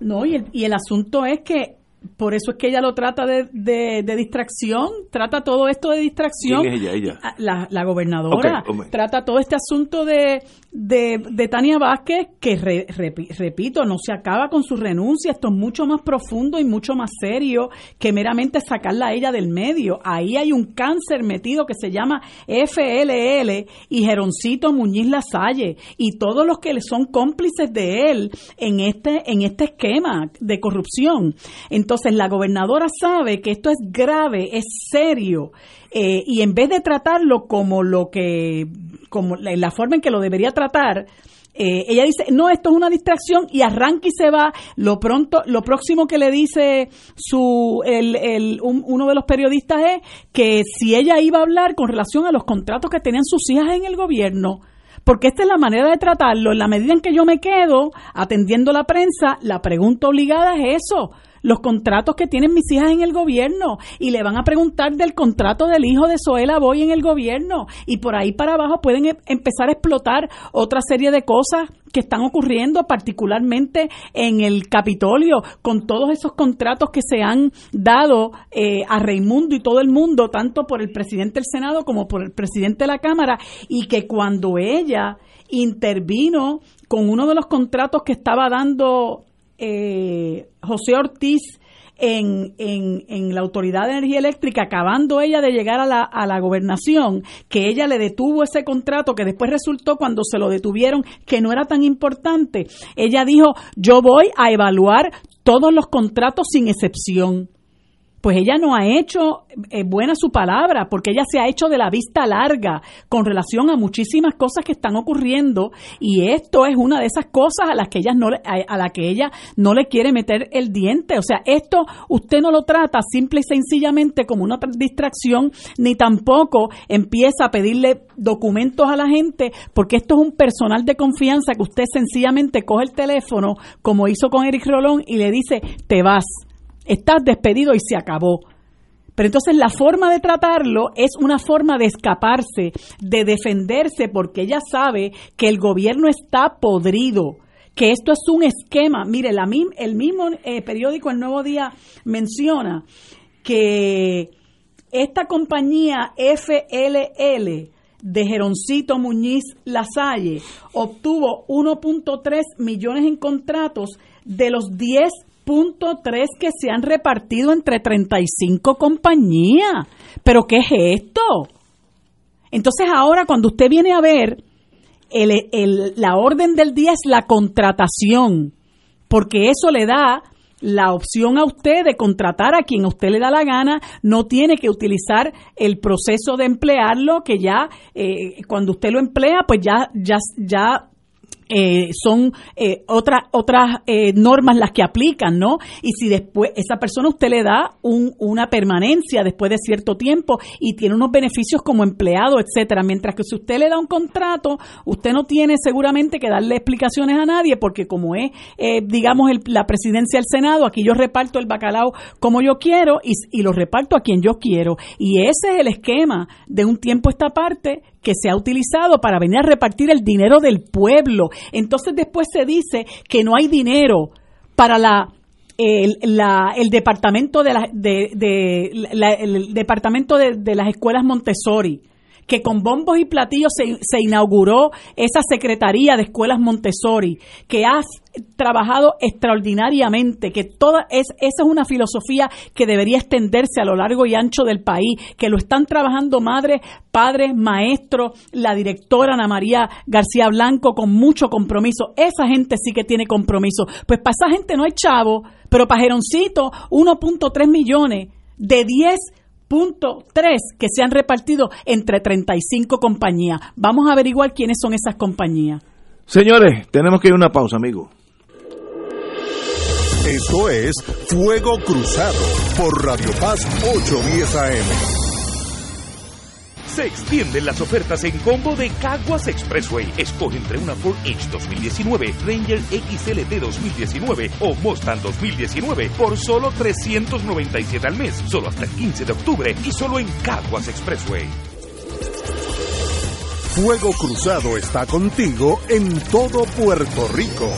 No, y el, y el asunto es que por eso es que ella lo trata de, de, distracción, trata todo esto de distracción. ¿Quién es ella? ella? Ah, la, gobernadora trata todo este asunto de, de, Tania Vázquez, que repito, no se acaba con su renuncia, esto es mucho más profundo y mucho más serio que meramente sacarla a ella del medio. Ahí hay un cáncer metido que se llama FLL y Geroncito Muñiz Lasalle y todos los que son cómplices de él en este, en este esquema de corrupción. Entonces la gobernadora sabe que esto es grave, es serio, eh, y en vez de tratarlo como lo que, como la, forma en que lo debería tratar, eh, ella dice, no, esto es una distracción y arranca y se va. Lo pronto, lo próximo que le dice su, el, el, uno de los periodistas es que si ella iba a hablar con relación a los contratos que tenían sus hijas en el gobierno, porque esta es la manera de tratarlo. En la medida en que yo me quedo atendiendo la prensa, la pregunta obligada es eso los contratos que tienen mis hijas en el gobierno y le van a preguntar del contrato del hijo de Zoela Boy en el gobierno. Y por ahí para abajo pueden em, empezar a explotar otra serie de cosas que están ocurriendo particularmente en el Capitolio con todos esos contratos que se han dado eh, a Raimundo y todo el mundo tanto por el presidente del Senado como por el presidente de la Cámara y que cuando ella intervino con uno de los contratos que estaba dando eh, José Ortiz en, en, la Autoridad de Energía Eléctrica, acabando ella de llegar a la, a la gobernación, que ella le detuvo ese contrato, que después resultó cuando se lo detuvieron que no era tan importante. Ella dijo, yo voy a evaluar todos los contratos sin excepción pues ella no ha hecho eh, buena su palabra, porque ella se ha hecho de la vista larga con relación a muchísimas cosas que están ocurriendo y esto es una de esas cosas a las que ella no a, la que ella no le quiere meter el diente, o sea, esto usted no lo trata simple y sencillamente como una distracción ni tampoco empieza a pedirle documentos a la gente, porque esto es un personal de confianza que usted sencillamente coge el teléfono como hizo con Eric Rolón y le dice, "Te vas." Estás despedido y se acabó. Pero entonces la forma de tratarlo es una forma de escaparse, de defenderse, porque ella sabe que el gobierno está podrido, que esto es un esquema. Mire, la, el mismo eh, periódico El Nuevo Día menciona que esta compañía FLL de Geroncito Muñiz Lasalle obtuvo 1.3 millones en contratos de los 10.3 que se han repartido entre 35 compañías. ¿Pero qué es esto? Entonces ahora cuando usted viene a ver, el, el, la orden del día es la contratación, porque eso le da la opción a usted de contratar a quien a usted le da la gana, no tiene que utilizar el proceso de emplearlo, que ya eh, cuando usted lo emplea, pues ya, ya, ya eh, son eh, otras otras eh, normas las que aplican, ¿no? Y si después esa persona usted le da un, una permanencia después de cierto tiempo y tiene unos beneficios como empleado, etcétera, mientras que si usted le da un contrato, usted no tiene seguramente que darle explicaciones a nadie porque como es, eh, digamos, el, la presidencia del Senado, aquí yo reparto el bacalao como yo quiero y, y lo reparto a quien yo quiero. Y ese es el esquema de un tiempo esta parte que se ha utilizado para venir a repartir el dinero del pueblo. Entonces después se dice que no hay dinero para la el, la, el departamento de, la, de, de la, el departamento de, de las escuelas Montessori que con bombos y platillos se, se, inauguró esa Secretaría de Escuelas Montessori, que ha trabajado extraordinariamente, que toda es, esa es una filosofía que debería extenderse a lo largo y ancho del país, que lo están trabajando madres, padres, maestros, la directora Ana María García Blanco con mucho compromiso. Esa gente sí que tiene compromiso. Pues para esa gente no hay chavo, pero para Geroncito 1.3 millones de 10 punto tres que se han repartido entre 35 compañías. Vamos a averiguar quiénes son esas compañías. Señores, tenemos que ir a una pausa, amigo. Esto es Fuego Cruzado por Radio Paz 810 AM. Se extienden las ofertas en combo de Caguas Expressway. Escoge entre una Ford Edge 2019, Ranger XLT 2019 o Mustang 2019 por solo 397 al mes, solo hasta el 15 de octubre y solo en Caguas Expressway. Fuego Cruzado está contigo en todo Puerto Rico.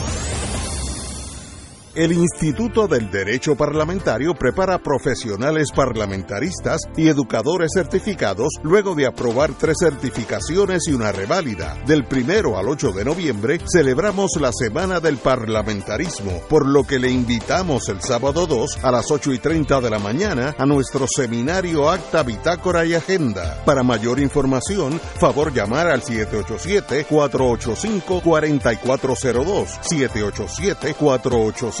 El Instituto del Derecho Parlamentario prepara profesionales parlamentaristas y educadores certificados luego de aprobar tres certificaciones y una reválida. Del primero al 8 de noviembre celebramos la Semana del Parlamentarismo, por lo que le invitamos el sábado 2 a las 8 y 30 de la mañana a nuestro seminario Acta, Bitácora y Agenda. Para mayor información, favor llamar al 787-485-4402. 787-485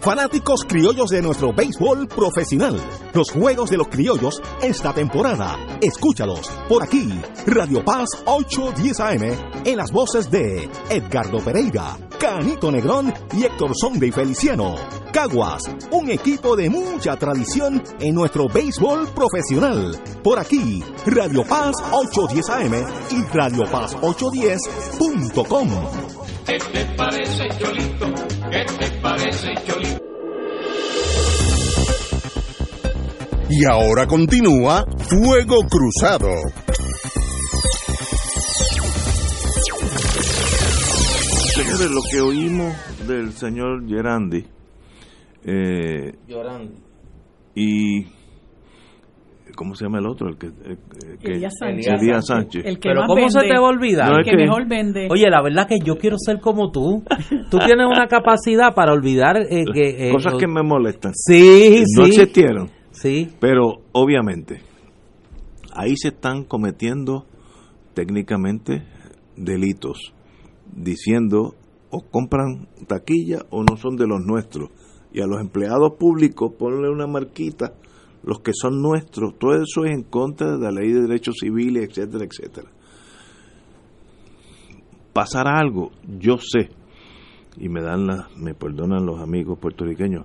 Fanáticos criollos de nuestro béisbol profesional. Los juegos de los criollos esta temporada. Escúchalos por aquí. Radio Paz 810 AM en las voces de Edgardo Pereira, Canito Negrón y Héctor Sonde Feliciano. Caguas, un equipo de mucha tradición en nuestro béisbol profesional. Por aquí, Radio Paz 810 AM y Radio Paz 810.com. ¿Qué te parece, Cholito? ¿Qué te parece, Cholito? Y ahora continúa Fuego Cruzado. Señores, lo que oímos del señor Gerandi eh, y ¿cómo se llama el otro? El que, el que- Elías Sánchez. Elías Sánchez. El que Pero más ¿cómo se te va a olvidar? No, El que que- mejor vende. Oye, la verdad que yo quiero ser como tú. Tú tienes una capacidad para olvidar eh, que... eh, Cosas que me molestan. Sí, no sí. existieron. Sí. Pero obviamente, ahí se están cometiendo técnicamente delitos, diciendo o compran taquilla o no son de los nuestros. Y a los empleados públicos ponle una marquita, los que son nuestros, todo eso es en contra de la ley de derechos civiles, etcétera, etcétera. Pasará algo, yo sé y me dan la, me perdonan los amigos puertorriqueños,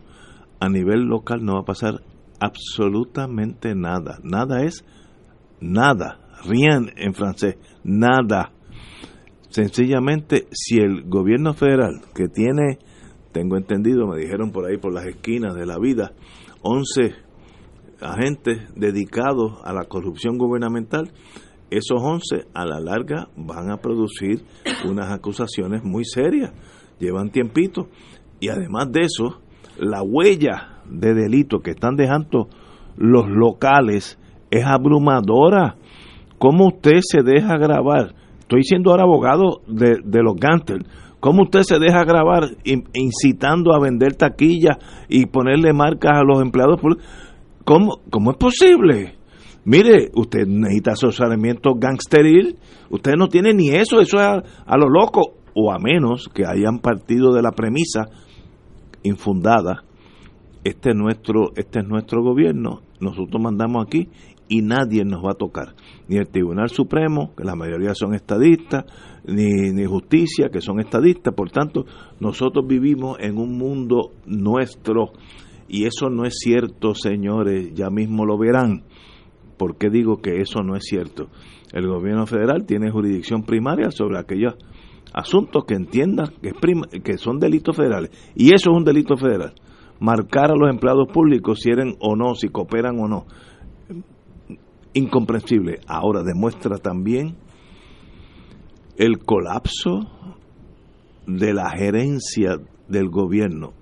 a nivel local no va a pasar absolutamente nada. Nada es nada. Rien en francés. Nada. Sencillamente, si el gobierno federal, que tiene, tengo entendido, me dijeron por ahí por las esquinas de la vida, 11 agentes dedicados a la corrupción gubernamental, esos 11 a la larga van a producir unas acusaciones muy serias. Llevan tiempito. Y además de eso, la huella de delito que están dejando los locales es abrumadora. ¿Cómo usted se deja grabar? Estoy siendo ahora abogado de, de los gánster. ¿Cómo usted se deja grabar incitando a vender taquillas y ponerle marcas a los empleados públicos? ¿Cómo, ¿Cómo es posible? Mire, usted necesita asesoramiento gangsteril. Usted no tiene ni eso, eso es a, a lo loco. O a menos que hayan partido de la premisa infundada este es nuestro este es nuestro gobierno nosotros mandamos aquí y nadie nos va a tocar ni el Tribunal Supremo que la mayoría son estadistas ni, ni justicia que son estadistas por tanto nosotros vivimos en un mundo nuestro y eso no es cierto señores ya mismo lo verán ¿por qué digo que eso no es cierto? el gobierno federal tiene jurisdicción primaria sobre aquellos asuntos que entiendan que, que son delitos federales y eso es un delito federal marcar a los empleados públicos si eran o no, si cooperan o no. Incomprensible. Ahora demuestra también el colapso de la gerencia del gobierno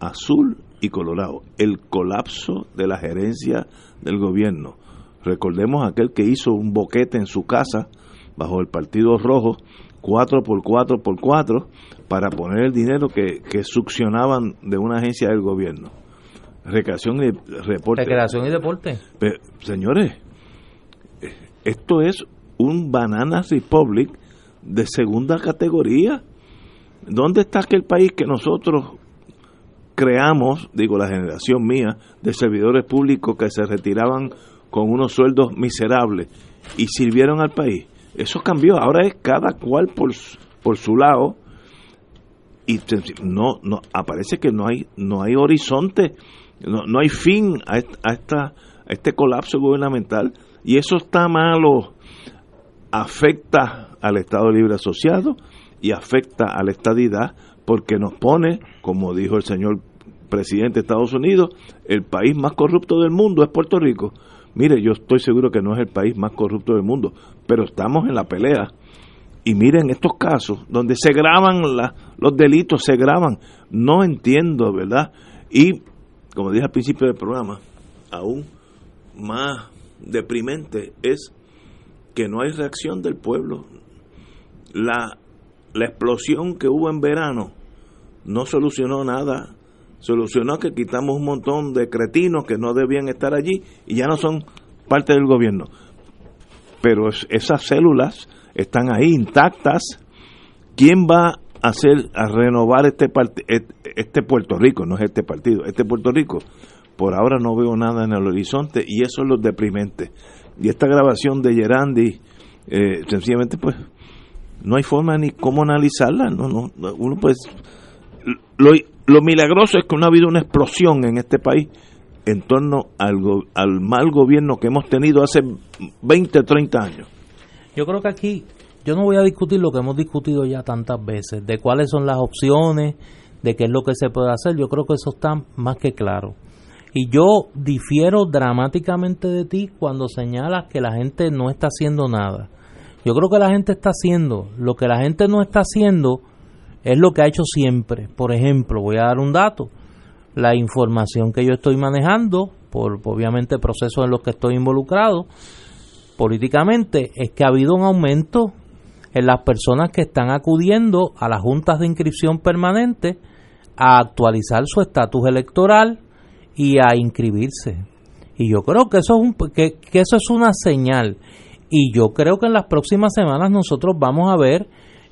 azul y colorado. El colapso de la gerencia del gobierno. Recordemos aquel que hizo un boquete en su casa bajo el Partido Rojo, 4 por 4 por 4 para poner el dinero que, que succionaban de una agencia del gobierno. Recreación y reporte. Recreación y deporte. Pero, señores, esto es un Banana Republic de segunda categoría. ¿Dónde está aquel país que nosotros creamos, digo la generación mía, de servidores públicos que se retiraban con unos sueldos miserables y sirvieron al país? Eso cambió, ahora es cada cual por, por su lado. Y no no aparece que no hay no hay horizonte no, no hay fin a, esta, este colapso gubernamental. Y eso está malo. Afecta al Estado Libre Asociado y afecta a la estadidad porque nos pone, como dijo el señor presidente de Estados Unidos, el país más corrupto del mundo es Puerto Rico. Mire, yo estoy seguro que no es el país más corrupto del mundo, pero estamos en la pelea y miren estos casos donde se graban los delitos, se graban. No entiendo, ¿verdad? Y, como dije al principio del programa, aún más deprimente es que no hay reacción del pueblo. La, la explosión que hubo en verano no solucionó nada. Solucionó que quitamos un montón de cretinos que no debían estar allí y ya no son parte del gobierno. Pero esas células están ahí intactas. ¿Quién va a hacer a renovar este este Puerto Rico? No es este partido, este Puerto Rico. Por ahora no veo nada en el horizonte y eso es lo deprimente. Y esta grabación de Gerandi, eh, sencillamente, pues, no hay forma ni cómo analizarla. No, no, uno pues, lo, milagroso es que no ha habido una explosión en este país en torno al, al mal gobierno que hemos tenido hace 20, 30 años. Yo creo que aquí yo no voy a discutir lo que hemos discutido ya tantas veces, de cuáles son las opciones, de qué es lo que se puede hacer. Yo creo que eso está más que claro. Y yo difiero dramáticamente de ti cuando señalas que la gente no está haciendo nada. Yo creo que la gente está haciendo. Lo que la gente no está haciendo es lo que ha hecho siempre. Por ejemplo, voy a dar un dato. La información que yo estoy manejando, por obviamente procesos en los que estoy involucrado, políticamente es que ha habido un aumento en las personas que están acudiendo a las juntas de inscripción permanente a actualizar su estatus electoral y a inscribirse. Y yo creo que eso es un, que, que eso es una señal. Y yo creo que en las próximas semanas nosotros vamos a ver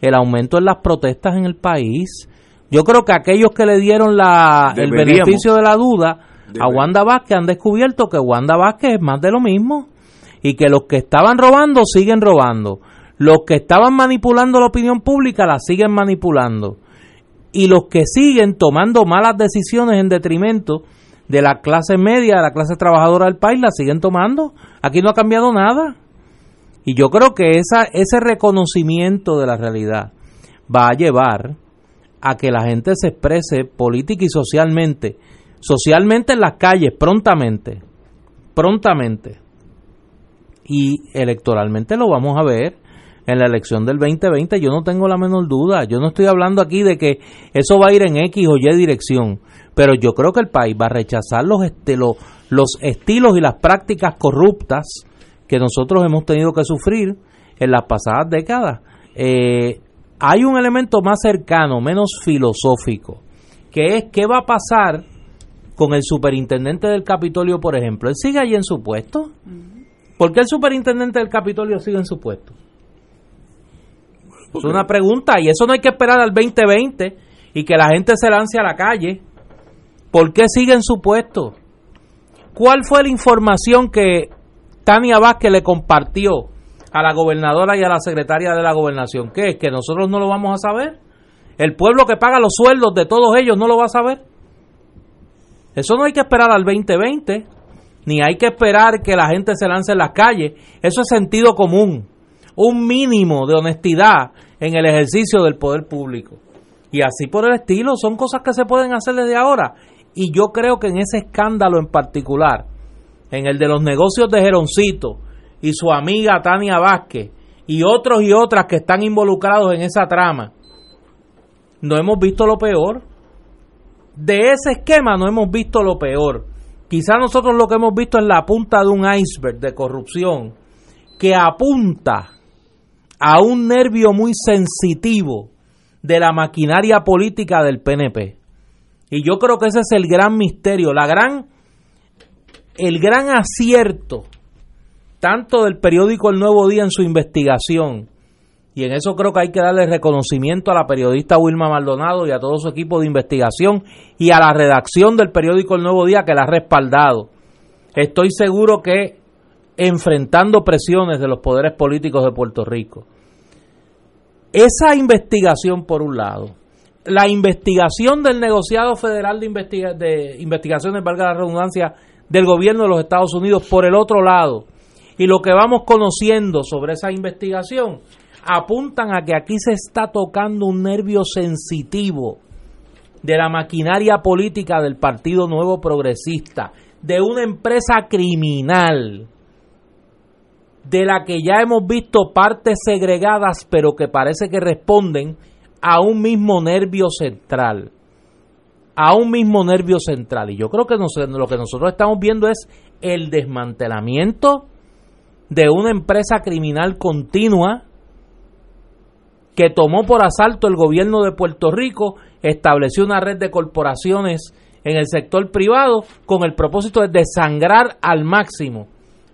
el aumento en las protestas en el país. Yo creo que aquellos que le dieron la, el beneficio de la duda a Wanda Vázquez han descubierto que Wanda Vázquez es más de lo mismo y que los que estaban robando siguen robando. Los que estaban manipulando la opinión pública la siguen manipulando. y los que siguen tomando malas decisiones en detrimento de la clase media, de la clase trabajadora del país, la siguen tomando. Aquí no ha cambiado nada. Y yo creo que esa, ese reconocimiento de la realidad va a llevar a que la gente se exprese política y socialmente, socialmente en las calles, prontamente, prontamente. Y electoralmente lo vamos a ver en la elección del 2020, yo no tengo la menor duda. Yo no estoy hablando aquí de que eso va a ir en X o Y dirección, pero yo creo que el país va a rechazar los, estilos, los estilos y las prácticas corruptas que nosotros hemos tenido que sufrir en las pasadas décadas. Eh, hay un elemento más cercano, menos filosófico, que es qué va a pasar con el superintendente del Capitolio, por ejemplo. ¿Él sigue allí en su puesto? ¿Por qué el superintendente del Capitolio sigue en su puesto? Es una pregunta y eso no hay que esperar al 2020 y que la gente se lance a la calle. ¿Por qué sigue en su puesto? ¿Cuál fue la información que Tania Vázquez le compartió a la gobernadora y a la secretaria de la gobernación? ¿Qué es? ¿Que nosotros no lo vamos a saber? ¿El pueblo que paga los sueldos de todos ellos no lo va a saber? Eso no hay que esperar al 2020, ni hay que esperar que la gente se lance en las calles. Eso es sentido común un mínimo de honestidad en el ejercicio del poder público. Y así por el estilo, son cosas que se pueden hacer desde ahora. Y yo creo que en ese escándalo en particular, en el de los negocios de Geroncito y su amiga Tania Vázquez y otros y otras que están involucrados en esa trama, no hemos visto lo peor. De ese esquema no hemos visto lo peor. Quizá nosotros lo que hemos visto es la punta de un iceberg de corrupción que apunta a un nervio muy sensitivo de la maquinaria política del PNP. Y yo creo que ese es el gran misterio, la gran el gran acierto tanto del periódico El Nuevo Día en su investigación y en eso creo que hay que darle reconocimiento a la periodista Wilma Maldonado y a todo su equipo de investigación y a la redacción del periódico El Nuevo Día que la ha respaldado. Estoy seguro que enfrentando presiones de los poderes políticos de Puerto Rico. Esa investigación, por un lado, la investigación del negociado federal de, investiga de investigaciones, valga la redundancia, del gobierno de los Estados Unidos, por el otro lado, y lo que vamos conociendo sobre esa investigación, apuntan a que aquí se está tocando un nervio sensitivo de la maquinaria política del Partido Nuevo Progresista, de una empresa criminal de la que ya hemos visto partes segregadas, pero que parece que responden a un mismo nervio central. A un mismo nervio central. Y yo creo que lo que nosotros estamos viendo es el desmantelamiento de una empresa criminal continua que tomó por asalto el gobierno de Puerto Rico, estableció una red de corporaciones en el sector privado con el propósito de desangrar al máximo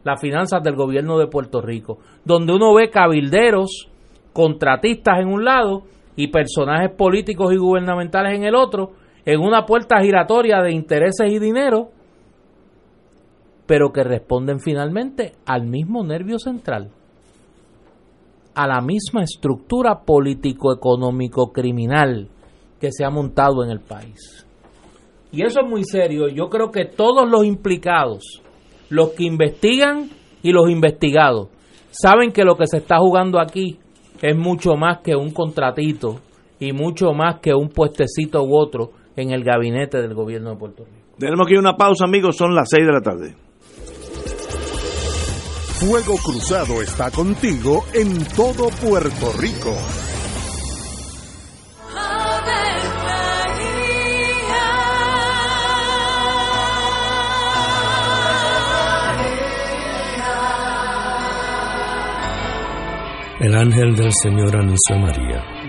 las finanzas del gobierno de Puerto Rico, donde uno ve cabilderos, contratistas en un lado y personajes políticos y gubernamentales en el otro, en una puerta giratoria de intereses y dinero, pero que responden finalmente al mismo nervio central, a la misma estructura político-económico-criminal que se ha montado en el país. Y eso es muy serio. Yo creo que todos los implicados, los que investigan y los investigados saben que lo que se está jugando aquí es mucho más que un contratito y mucho más que un puestecito u otro en el gabinete del gobierno de Puerto Rico. Tenemos aquí una pausa, amigos, son las 6 de la tarde. Fuego Cruzado está contigo en todo Puerto Rico. El ángel del Señor anunció a María.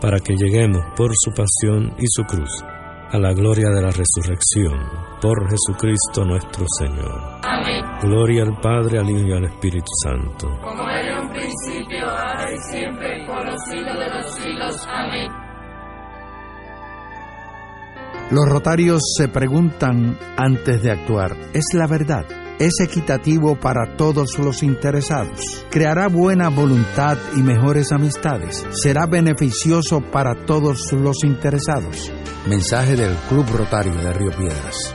para que lleguemos por su pasión y su cruz a la gloria de la resurrección, por Jesucristo nuestro Señor. Amén. Gloria al Padre, al Hijo y al Espíritu Santo. Como era en un principio, ahora y siempre, por los siglos de los siglos. Amén. Los rotarios se preguntan antes de actuar, ¿es la verdad? ¿Es equitativo para todos los interesados? ¿Creará buena voluntad y mejores amistades? ¿Será beneficioso para todos los interesados? Mensaje del Club Rotario de Río Piedras.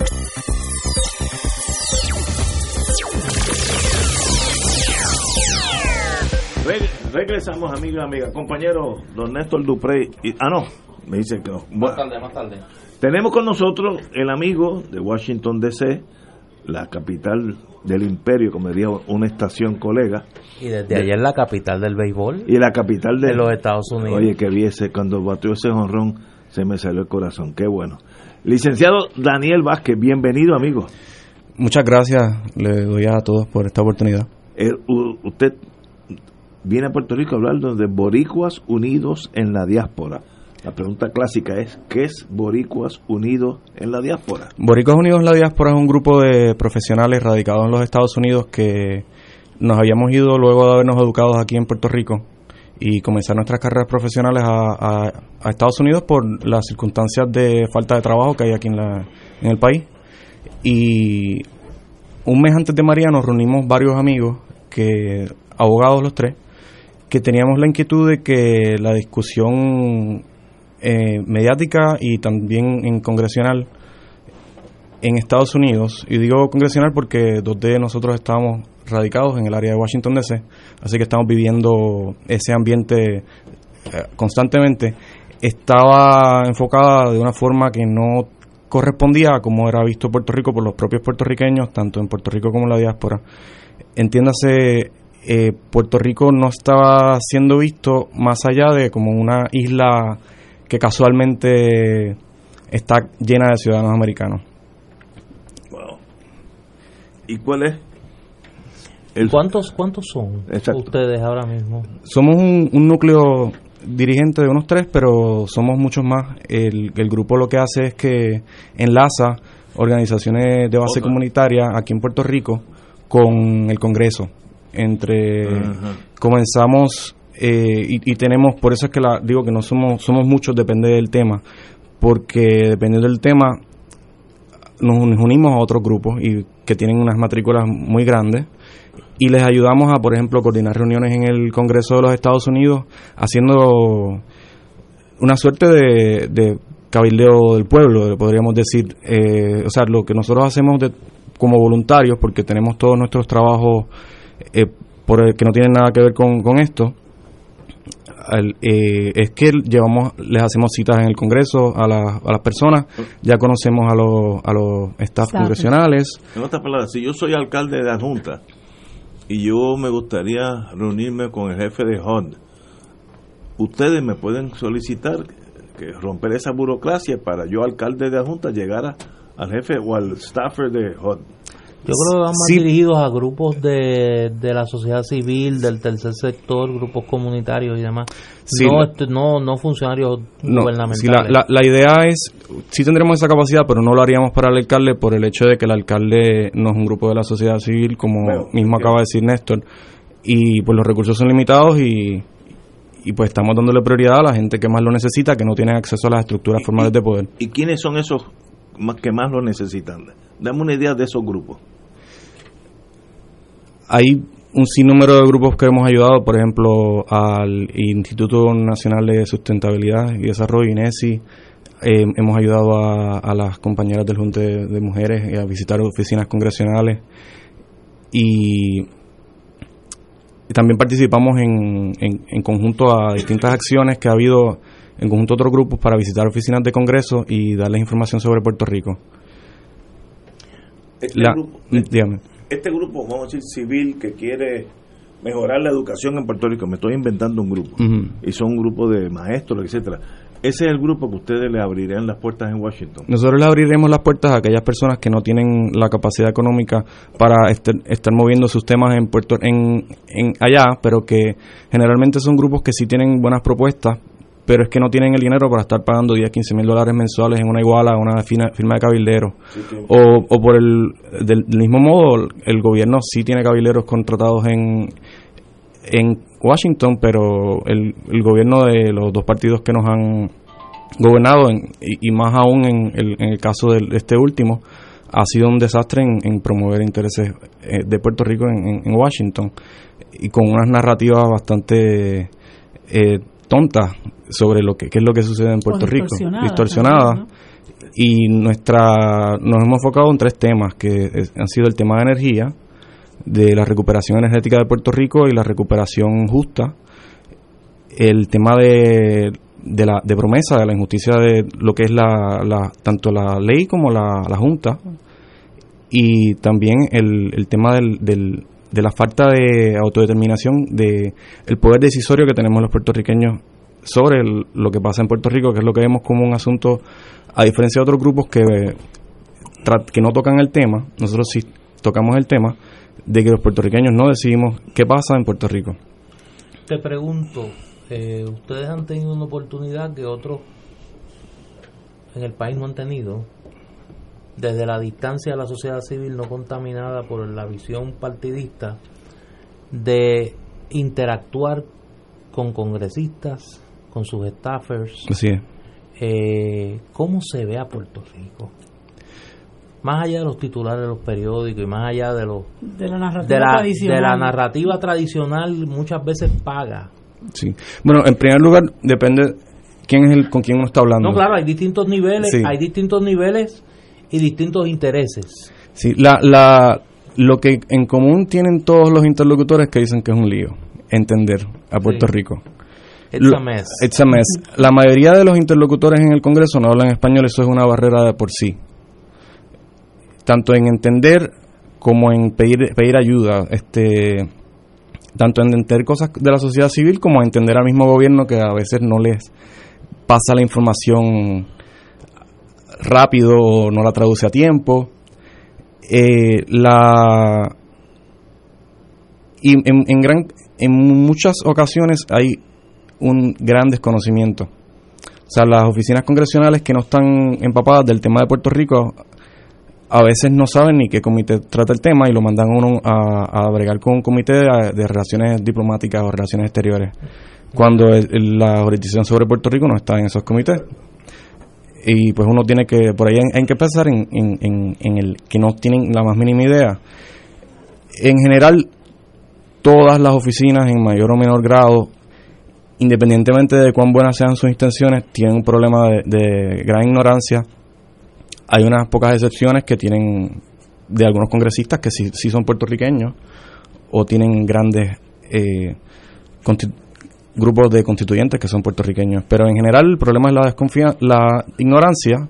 Reg- regresamos, amiga, amiga. Compañero, don Néstor Duprey. Y, ah, no, me dice que no. Más tarde, más tarde. Tenemos con nosotros el amigo de Washington DC, la capital del imperio, como diría una estación colega. Y desde ayer la capital del béisbol. Y la capital de, de los Estados Unidos. Oye, que viese, cuando batió ese honrón, se me salió el corazón. Qué bueno. Licenciado Daniel Vázquez, bienvenido, amigo. Muchas gracias, le doy a todos por esta oportunidad. Eh, usted viene a Puerto Rico a hablar de Boricuas Unidos en la Diáspora. La pregunta clásica es, ¿qué es Boricuas Unidos en la Diáspora? Boricuas Unidos en la Diáspora es un grupo de profesionales radicados en los Estados Unidos que nos habíamos ido luego de habernos educado aquí en Puerto Rico y comenzar nuestras carreras profesionales a, a- a Estados Unidos por las circunstancias de falta de trabajo que hay aquí en, la, en el país. Y un mes antes de María nos reunimos varios amigos, que abogados los tres, que teníamos la inquietud de que la discusión eh, mediática y también en congresional en Estados Unidos, y digo congresional porque dos de nosotros estábamos radicados en el área de Washington DC, así que estamos viviendo ese ambiente eh, constantemente, estaba enfocada de una forma que no correspondía a como era visto Puerto Rico por los propios puertorriqueños, tanto en Puerto Rico como en la diáspora. Entiéndase, eh, Puerto Rico no estaba siendo visto más allá de como una isla que casualmente está llena de ciudadanos americanos. ¿Y cuál es? ¿Cuántos, ¿Cuántos son Exacto. ustedes ahora mismo? Somos un, un núcleo dirigente de unos tres, pero somos muchos más. El, el grupo lo que hace es que enlaza organizaciones de base Otra. comunitaria aquí en Puerto Rico con el Congreso. Entre Ajá. comenzamos eh, y, y tenemos, por eso es que la, digo que no somos somos muchos, depende del tema, porque dependiendo del tema nos, nos unimos a otros grupos y que tienen unas matrículas muy grandes y les ayudamos a, por ejemplo, coordinar reuniones en el Congreso de los Estados Unidos, haciendo una suerte de, de cabildeo del pueblo, podríamos decir. Eh, o sea, lo que nosotros hacemos de- como voluntarios, porque tenemos todos nuestros trabajos eh, por el que no tienen nada que ver con, con esto, al- eh, es que llevamos, les hacemos citas en el Congreso a, la- a las personas, ya conocemos a los, a los staff Exacto. congresionales, En otras palabras, si yo soy alcalde de la Junta y yo me gustaría reunirme con el jefe de HUD, ustedes me pueden solicitar que romper esa burocracia para yo, alcalde de la Junta, llegar a- al jefe o al staffer de HUD. Yo creo que van más Sí. dirigidos a grupos de, de la sociedad civil, del tercer sector, grupos comunitarios y demás. Sí, no, la- este- no, no funcionarios No, gubernamentales. sí, la, la- la idea es, sí tendremos esa capacidad, pero no lo haríamos para el alcalde por el hecho de que el alcalde no es un grupo de la sociedad civil, como Bueno, mismo acaba de decir Néstor, y pues los recursos son limitados y, y pues estamos dándole prioridad a la gente que más lo necesita, que no tiene acceso a las estructuras formales de poder. ¿Y quiénes son esos más- que más lo necesitan? Dame una idea de esos grupos. Hay un sinnúmero de grupos que hemos ayudado, por ejemplo, al Instituto Nacional de Sustentabilidad y Desarrollo, INESI. Eh, hemos ayudado a, las compañeras del Junte de, Mujeres a visitar oficinas congresionales. Y, y también participamos en, en, en conjunto a distintas acciones que ha habido en conjunto a otros grupos para visitar oficinas de Congreso y darles información sobre Puerto Rico. Este La- grupo, dígame. este grupo, vamos a decir, civil que quiere mejorar la educación en Puerto Rico, me estoy inventando un grupo, y son un grupo de maestros, etcétera. Ese es el grupo que ustedes le abrirían las puertas en Washington. Nosotros le abriremos las puertas a aquellas personas que no tienen la capacidad económica para estar, estar moviendo sus temas en Puerto en, en allá, pero que generalmente son grupos que sí tienen buenas propuestas, pero es que no tienen el dinero para estar pagando 10, 15 mil dólares mensuales en una iguala, una firma de cabilderos. O, o por el del, del mismo modo, el gobierno sí tiene cabilderos contratados en, en Washington, pero el, el gobierno de los dos partidos que nos han gobernado, en- y, y más aún en el, en el caso de este último, ha sido un desastre en, en promover intereses eh, de Puerto Rico en, en- en Washington y con unas narrativas bastante eh, tontas sobre lo que qué es lo que sucede en Puerto Rico, también, Y nuestra nos hemos enfocado en tres temas que es- han sido el tema de energía, de la recuperación energética de Puerto Rico y la recuperación justa, el tema de, de la de promesa, de la injusticia de lo que es la, la tanto la ley como la, la Junta, y también el, el tema del, del- de la falta de autodeterminación de el poder decisorio que tenemos los puertorriqueños sobre lo que pasa en Puerto Rico, que es lo que vemos como un asunto, a diferencia de otros grupos que, que no tocan el tema, nosotros sí tocamos el tema de que los puertorriqueños no decidimos qué pasa en Puerto Rico. Te pregunto, eh, ¿ustedes han tenido una oportunidad que otros en el país no han tenido? Desde la distancia de la sociedad civil no contaminada por la visión partidista, de interactuar con congresistas, con sus staffers. Así es. Eh, ¿Cómo se ve a Puerto Rico? Más allá de los titulares de los periódicos y más allá de los De la narrativa de la, tradicional. de la narrativa tradicional muchas veces paga. Sí. Bueno, en primer lugar, depende quién es el con quién uno está hablando. No, claro, hay distintos niveles, Sí. hay distintos niveles y distintos intereses. Sí, la, la, lo que en común tienen todos los interlocutores que dicen que es un lío, entender a Puerto Sí. Rico. It's a mess. it's a mess. La mayoría de los interlocutores en el Congreso no hablan español, eso es una barrera de por sí. Tanto en entender como en pedir, pedir ayuda, este, tanto en entender cosas de la sociedad civil como en entender al mismo gobierno que a veces no les pasa la información rápido o no la traduce a tiempo. Eh, la y en, en gran en muchas ocasiones hay un gran desconocimiento. O sea, las oficinas congresionales que no están empapadas del tema de Puerto Rico a veces no saben ni qué comité trata el tema y lo mandan uno a, a bregar con un comité de, relaciones diplomáticas o relaciones exteriores, cuando la jurisdicción sobre Puerto Rico no está en esos comités. Y pues uno tiene que, por ahí hay, que pensar en, en, en, en el que no tienen la más mínima idea. En general, todas las oficinas en mayor o menor grado, independientemente de cuán buenas sean sus intenciones, tienen un problema de, de gran ignorancia. Hay unas pocas excepciones que tienen de algunos congresistas que sí, sí son puertorriqueños o tienen grandes eh, grupos de constituyentes que son puertorriqueños. Pero en general el problema es la desconfianza, la ignorancia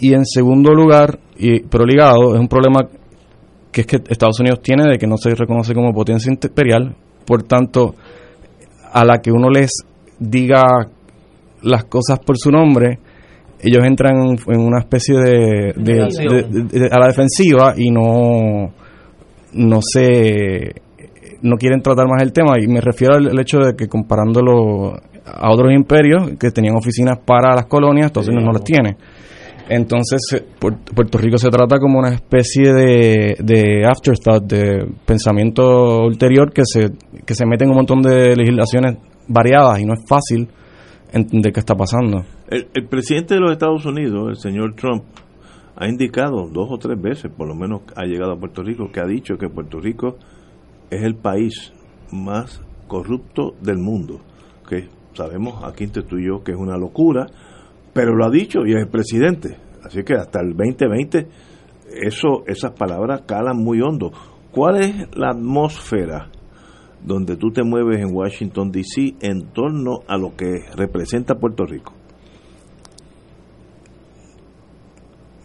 y en segundo lugar, y, pero ligado, es un problema que es que Estados Unidos tiene de que no se reconoce como potencia imperial, por tanto, a la que uno les diga las cosas por su nombre, ellos entran en una especie de, de- Negación. de- de- a la defensiva y no no se no quieren tratar más el tema y me refiero al, al hecho de que comparándolo a otros imperios que tenían oficinas para las colonias, Estados Unidos no las tiene. Entonces, eh, Puer- Puerto Rico se trata como una especie de, de afterthought, de pensamiento ulterior que se, que se mete en un montón de legislaciones variadas y no es fácil entender qué está pasando. El, el presidente de los Estados Unidos, el señor Trump, ha indicado dos o tres veces, por lo menos ha llegado a Puerto Rico, que ha dicho que Puerto Rico es el país más corrupto del mundo. Que sabemos aquí entre que es una locura, pero lo ha dicho y es el presidente. Así que hasta el 2020 eso, esas palabras calan muy hondo. ¿Cuál es la atmósfera donde tú te mueves en Washington, D.C. en torno a lo que representa Puerto Rico?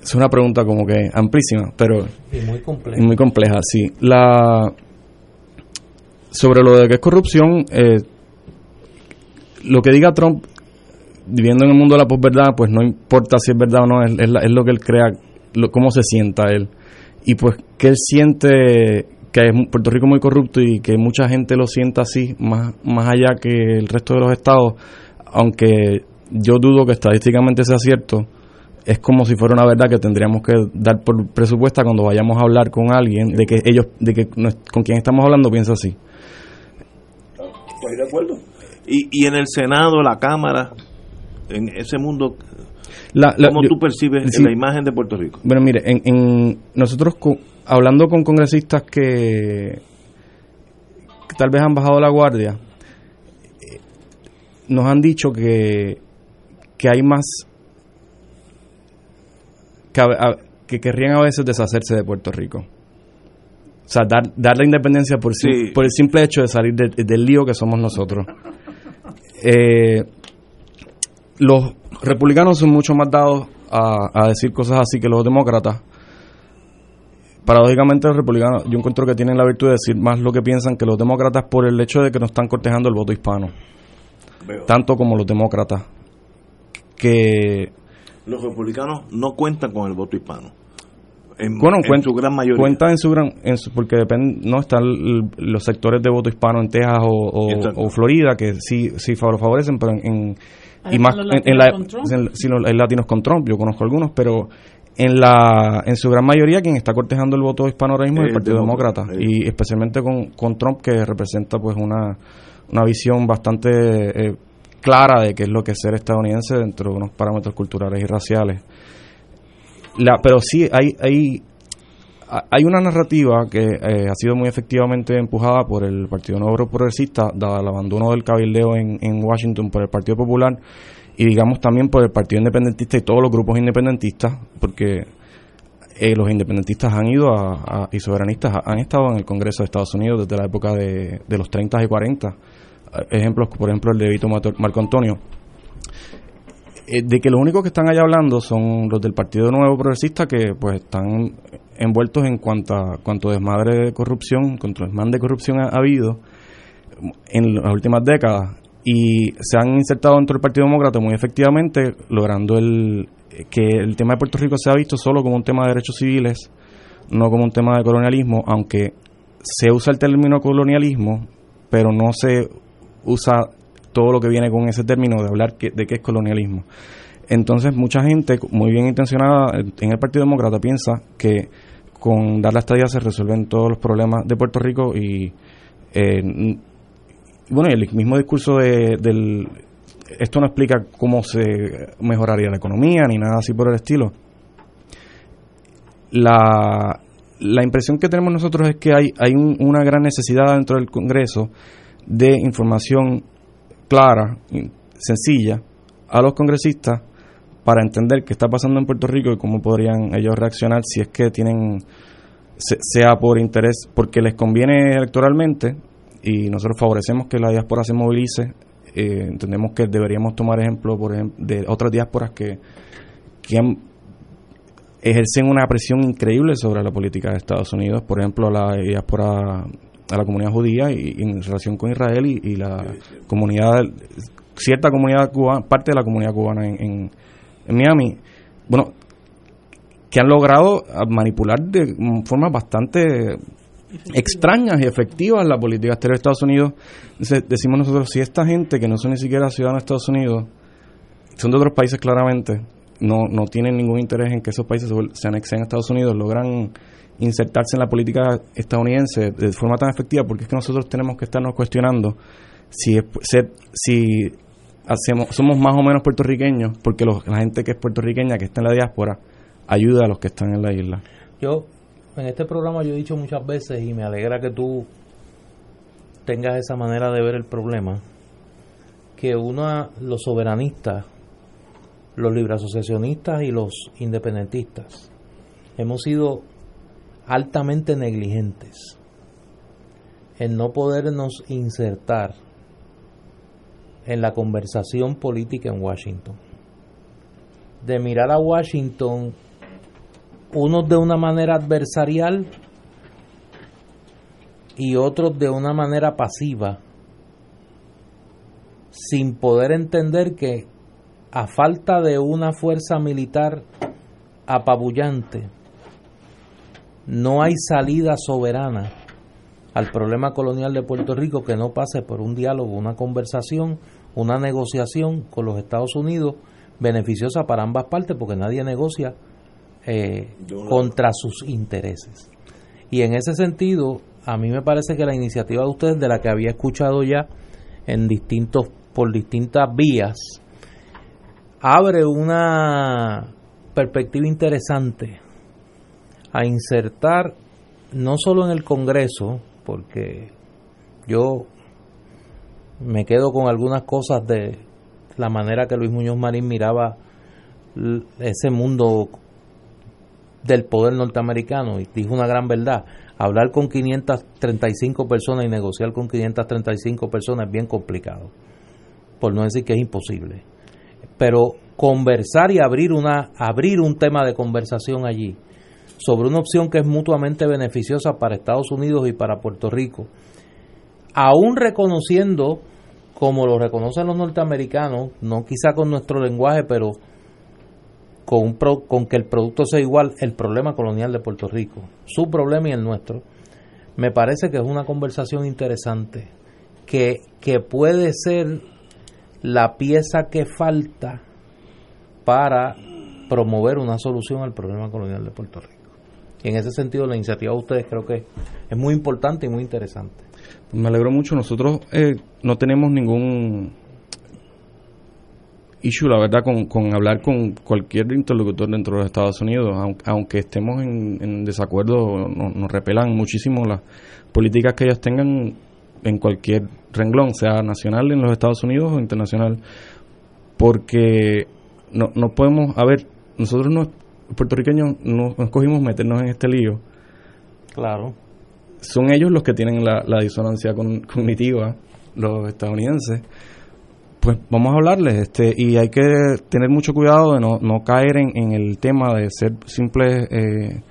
Es una pregunta como que amplísima, pero Y muy compleja. muy compleja, sí. La sobre lo de que es corrupción, eh, lo que diga Trump, viviendo en el mundo de la posverdad, pues no importa si es verdad o no, es, es la- es lo que él crea, lo, cómo se sienta él. Y pues que él siente que es Puerto Rico muy corrupto y que mucha gente lo sienta así, más, más allá que el resto de los estados, aunque yo dudo que estadísticamente sea cierto, es como si fuera una verdad que tendríamos que dar por presupuesta cuando vayamos a hablar con alguien de que ellos, de que nos- con quien estamos hablando piensa así. Estoy de acuerdo. Y, y en el Senado, la Cámara, en ese mundo, La- la- ¿cómo yo- tú percibes sí. la imagen de Puerto Rico? Bueno, mire, en, en- nosotros hablando con congresistas que, que tal vez han bajado la guardia, eh, nos han dicho que, que hay más que, a- a- que querrían a veces deshacerse de Puerto Rico. O sea, dar, dar la independencia por, Sí. por el simple hecho de salir de- del lío que somos nosotros. Eh, los republicanos son mucho más dados a, a decir cosas así que los demócratas. Paradójicamente los republicanos yo encuentro que tienen la virtud de decir más lo que piensan que los demócratas por el hecho de que no están cortejando el voto hispano. Veo. Tanto como los demócratas. Que Los republicanos no cuentan con el voto hispano. En, bueno, en su gran mayoría. cuentan en su gran en su- porque depende no están los sectores de voto hispano en Texas o, o- Exacto. o Florida que sí sí lo favorecen pero en, en- y más los en, la con Trump. en- sí, los- hay latinos con Trump yo conozco algunos pero en la en su gran mayoría quien está cortejando el voto hispano ahora mismo es el El Partido demócrata, y especialmente con, con Trump que representa pues una una visión bastante eh, clara de qué es lo que es ser estadounidense dentro de unos parámetros culturales y raciales la, pero sí hay hay ha- hay una narrativa que eh, ha sido muy efectivamente empujada por el Partido Nuevo Progresista, dado el abandono del cabildeo en, en Washington por el Partido Popular y digamos también por el Partido Independentista y todos los grupos independentistas, porque eh, los independentistas han ido a, a- y soberanistas ha- han estado en el Congreso de Estados Unidos desde la época de, los 30 y 40. Eh, Ejemplos, por ejemplo, el de Vito Marco Antonio, eh, de que los únicos que están allá hablando son los del Partido Nuevo Progresista que pues están envueltos en cuanto a, cuanto desmadre de corrupción, cuanto desmán de corrupción ha, ha habido en las últimas décadas y se han insertado dentro del Partido Demócrata muy efectivamente logrando el que el tema de Puerto Rico se ha visto solo como un tema de derechos civiles, no como un tema de colonialismo, aunque se usa el término colonialismo, pero no se usa todo lo que viene con ese término de hablar que- de qué es colonialismo. Entonces, mucha gente muy bien intencionada en el Partido Demócrata piensa que con dar la estadía se resuelven todos los problemas de Puerto Rico y eh, bueno, el mismo discurso de, esto no explica cómo se mejoraría la economía ni nada así por el estilo. La, la impresión que tenemos nosotros es que hay, hay un- una gran necesidad dentro del Congreso de información clara, sencilla, a los congresistas para entender qué está pasando en Puerto Rico y cómo podrían ellos reaccionar si es que tienen, se- sea por interés, porque les conviene electoralmente y nosotros favorecemos que la diáspora se movilice. eh, entendemos que deberíamos tomar ejemplo, por ejemplo, de otras diásporas que, que han- ejercen una presión increíble sobre la política de Estados Unidos, por ejemplo, la diáspora a la comunidad judía y, y en relación con Israel y, y la comunidad, cierta comunidad cubana, parte de la comunidad cubana en, en, en Miami, bueno, que han logrado manipular de formas bastante extrañas y efectivas la política exterior de Estados Unidos. decimos nosotros, si esta gente que no son ni siquiera ciudadanos de Estados Unidos, son de otros países claramente, no, no tienen ningún interés en que esos países se anexen a Estados Unidos, logran insertarse en la política estadounidense de forma tan efectiva, porque es que nosotros tenemos que estarnos cuestionando si, si hacemos, somos más o menos puertorriqueños, porque la gente que es puertorriqueña, que está en la diáspora, ayuda a los que están en la isla. Yo, en este programa yo he dicho muchas veces y me alegra que tú tengas esa manera de ver el problema, que uno, los soberanistas, los libre asociacionistas y los independentistas, hemos sido altamente negligentes en no podernos insertar en la conversación política en Washington. De mirar a Washington unos de una manera adversarial y otros de una manera pasiva, sin poder entender que a falta de una fuerza militar apabullante, no hay salida soberana al problema colonial de Puerto Rico que no pase por un diálogo, una conversación, una negociación con los Estados Unidos beneficiosa para ambas partes porque nadie negocia eh, contra sus intereses. Y en ese sentido, a mí me parece que la iniciativa de ustedes, de la que había escuchado ya en distintos, por distintas vías, abre una perspectiva interesante a insertar no solo en el Congreso, porque yo me quedo con algunas cosas de la manera que Luis Muñoz Marín miraba ese mundo del poder norteamericano y dijo una gran verdad. Hablar con 535 personas y negociar con 535 personas es bien complicado, por no decir que es imposible. Pero conversar y abrir una abrir un tema de conversación allí sobre una opción que es mutuamente beneficiosa para Estados Unidos y para Puerto Rico, aún reconociendo, como lo reconocen los norteamericanos, no quizá con nuestro lenguaje, pero con, con que el producto sea igual, el problema colonial de Puerto Rico, su problema y el nuestro, me parece que es una conversación interesante, que, que puede ser la pieza que falta para promover una solución al problema colonial de Puerto Rico. Y en ese sentido, la iniciativa de ustedes creo que es muy importante y muy interesante. Me alegro mucho. Nosotros eh, no tenemos ningún issue, la verdad, con, hablar con cualquier interlocutor dentro de los Estados Unidos, aunque, estemos en, desacuerdo, nos, repelan muchísimo las políticas que ellos tengan en cualquier renglón, sea nacional en los Estados Unidos o internacional, porque no, no podemos, a ver, nosotros no puertorriqueños no escogimos meternos en este lío. Claro. Son ellos los que tienen la, disonancia cognitiva, los estadounidenses. Pues vamos a hablarles, este, y hay que tener mucho cuidado de no, no caer en, el tema de ser simples eh,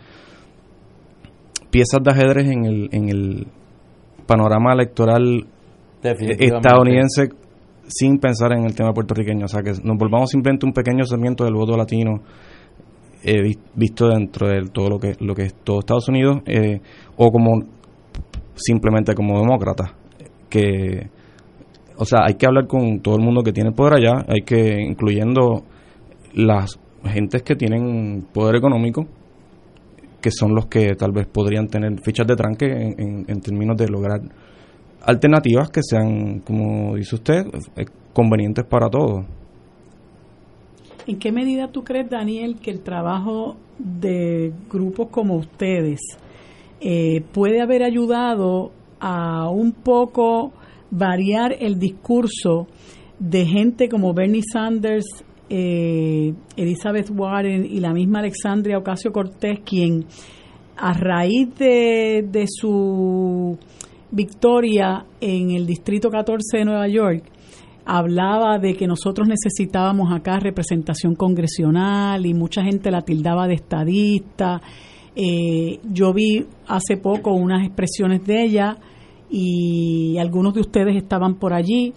piezas de ajedrez en el, en el panorama electoral estadounidense sin pensar en el tema puertorriqueño. O sea, que nos volvamos simplemente un pequeño segmento del voto latino he visto dentro de todo lo que lo que es todo Estados Unidos eh, o como simplemente como demócrata que o sea hay que hablar con todo el mundo que tiene poder allá hay que incluyendo las gentes que tienen poder económico que son los que tal vez podrían tener fichas de tranque en, en términos de lograr alternativas que sean como dice usted eh, convenientes para todos. ¿En qué medida tú crees, Daniel, que el trabajo de grupos como ustedes eh, puede haber ayudado a un poco variar el discurso de gente como Bernie Sanders, eh, Elizabeth Warren y la misma Alexandria Ocasio Cortés, quien a raíz de, de su victoria en el Distrito 14 de Nueva York, hablaba de que nosotros necesitábamos acá representación congresional y mucha gente la tildaba de estadista. Eh, yo vi hace poco unas expresiones de ella y algunos de ustedes estaban por allí.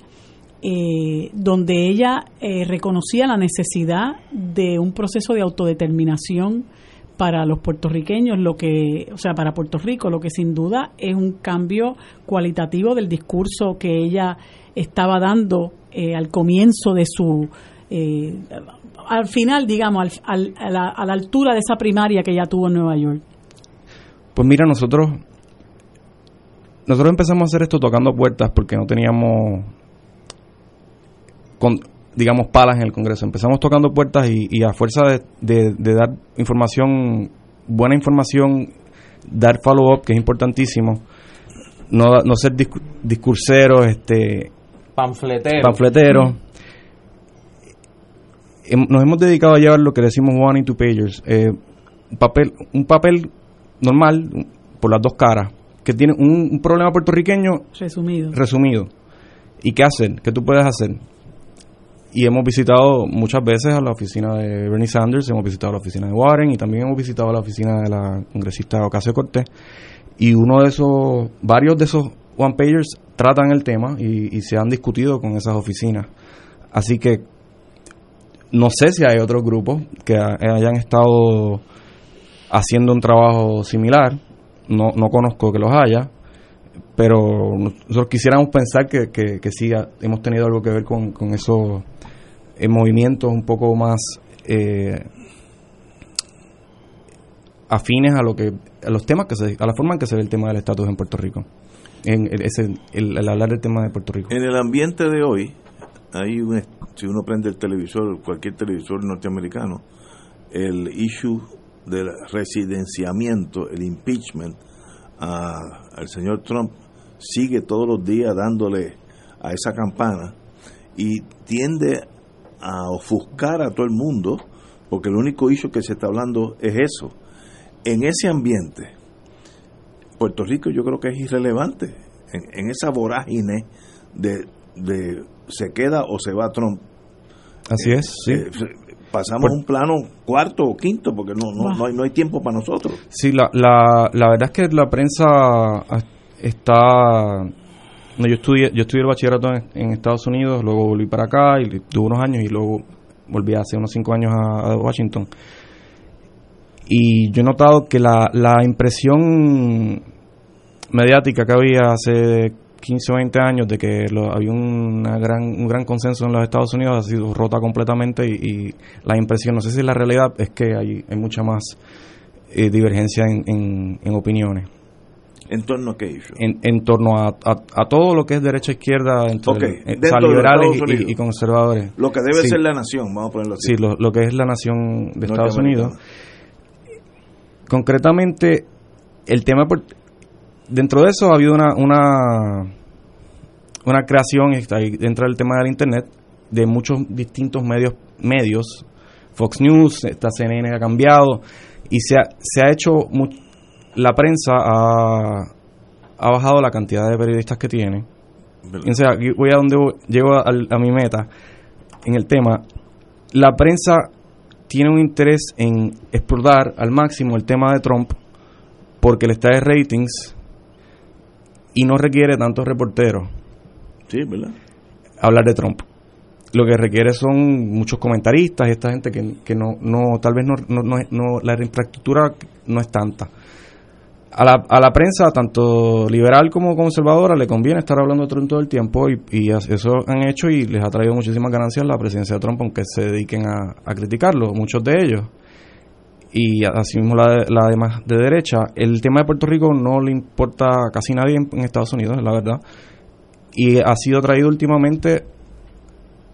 eh, donde ella eh, reconocía la necesidad de un proceso de autodeterminación para los puertorriqueños, lo que, o sea, para Puerto Rico, lo que sin duda es un cambio cualitativo del discurso que ella estaba dando eh, al comienzo de su, al final, digamos, al, a, la, a la altura de esa primaria que ella tuvo en Nueva York. Pues mira, nosotros nosotros empezamos a hacer esto tocando puertas porque no teníamos con, digamos, palas en el Congreso. Empezamos tocando puertas y, a fuerza de, dar información, buena información, dar follow-up, que es importantísimo, no, no ser discurseros, este, panfleteros. Panfletero. Nos hemos dedicado a llevar lo que decimos one into pagers. Eh, papel, un papel normal, por las dos caras, que tiene un, un problema puertorriqueño resumido. resumido. ¿Y qué hacer? ¿Qué tú puedes hacer? y hemos visitado muchas veces a la oficina de Bernie Sanders, hemos visitado la oficina de Warren y también hemos visitado la oficina de la congresista Ocasio Cortés. Y uno de esos, varios de esos one pagers tratan el tema y, se han discutido con esas oficinas. Así que no sé si hay otros grupos que hayan estado haciendo un trabajo similar. No, no conozco que los haya, pero nosotros quisiéramos pensar que, que, sí hemos tenido algo que ver con, con eso en movimientos un poco más eh, afines a lo que a los temas que se, a la forma en que se ve el tema del estatus en Puerto Rico en ese, el, hablar del tema de Puerto Rico en el ambiente de hoy hay un, si uno prende el televisor cualquier televisor norteamericano el issue del residenciamiento el impeachment al señor Trump sigue todos los días dándole a esa campana y tiende a ofuscar a todo el mundo, porque el único issue que se está hablando es eso. En ese ambiente, Puerto Rico yo creo que es irrelevante. En, esa vorágine de, de, se queda o se va Trump. Así es, sí. Eh, pasamos un plano cuarto o quinto porque no, no, no, hay, no hay tiempo para nosotros. Sí, la, la, la verdad es que la prensa está no, yo estudié, yo estudié el bachillerato en, Estados Unidos, luego volví para acá y tuve unos años y luego volví hace unos cinco años a, Washington. Y yo he notado que la, la impresión mediática que había hace 15 o 20 años de que había una gran, un gran consenso en los Estados Unidos ha sido rota completamente y, la impresión, no sé si la realidad es que hay, hay mucha más eh, divergencia en, en opiniones. ¿En torno a qué En, torno a, a, todo lo que es derecha e izquierda, entre eh, liberales y, conservadores. Lo que debe ser la nación, vamos a ponerlo así. Sí, lo, que es la nación de Estados Unidos. Concretamente, el tema. Dentro de eso ha habido una, una, una creación dentro del tema del Internet de muchos distintos medios. medios Fox News, esta CNN ha cambiado y se ha, se ha hecho la prensa ha, ha bajado la cantidad de periodistas que tiene. sea, aquí voy a donde llego a, mi meta en el tema. La prensa tiene un interés en explotar al máximo el tema de Trump porque le está de ratings y no requiere tantos reporteros. Sí, ¿verdad? Hablar de Trump. Lo que requiere son muchos comentaristas y esta gente que, que no, no, tal vez no, no, no, la infraestructura no es tanta a la, a la prensa, tanto liberal como conservadora, le conviene estar hablando de Trump todo el tiempo y, eso han hecho y les ha traído muchísimas ganancias la presidencia de Trump, aunque se dediquen a, criticarlo, muchos de ellos. Y asimismo la, la demás de derecha. El tema de Puerto Rico no le importa a casi nadie en, Estados Unidos, la verdad. Y ha sido traído últimamente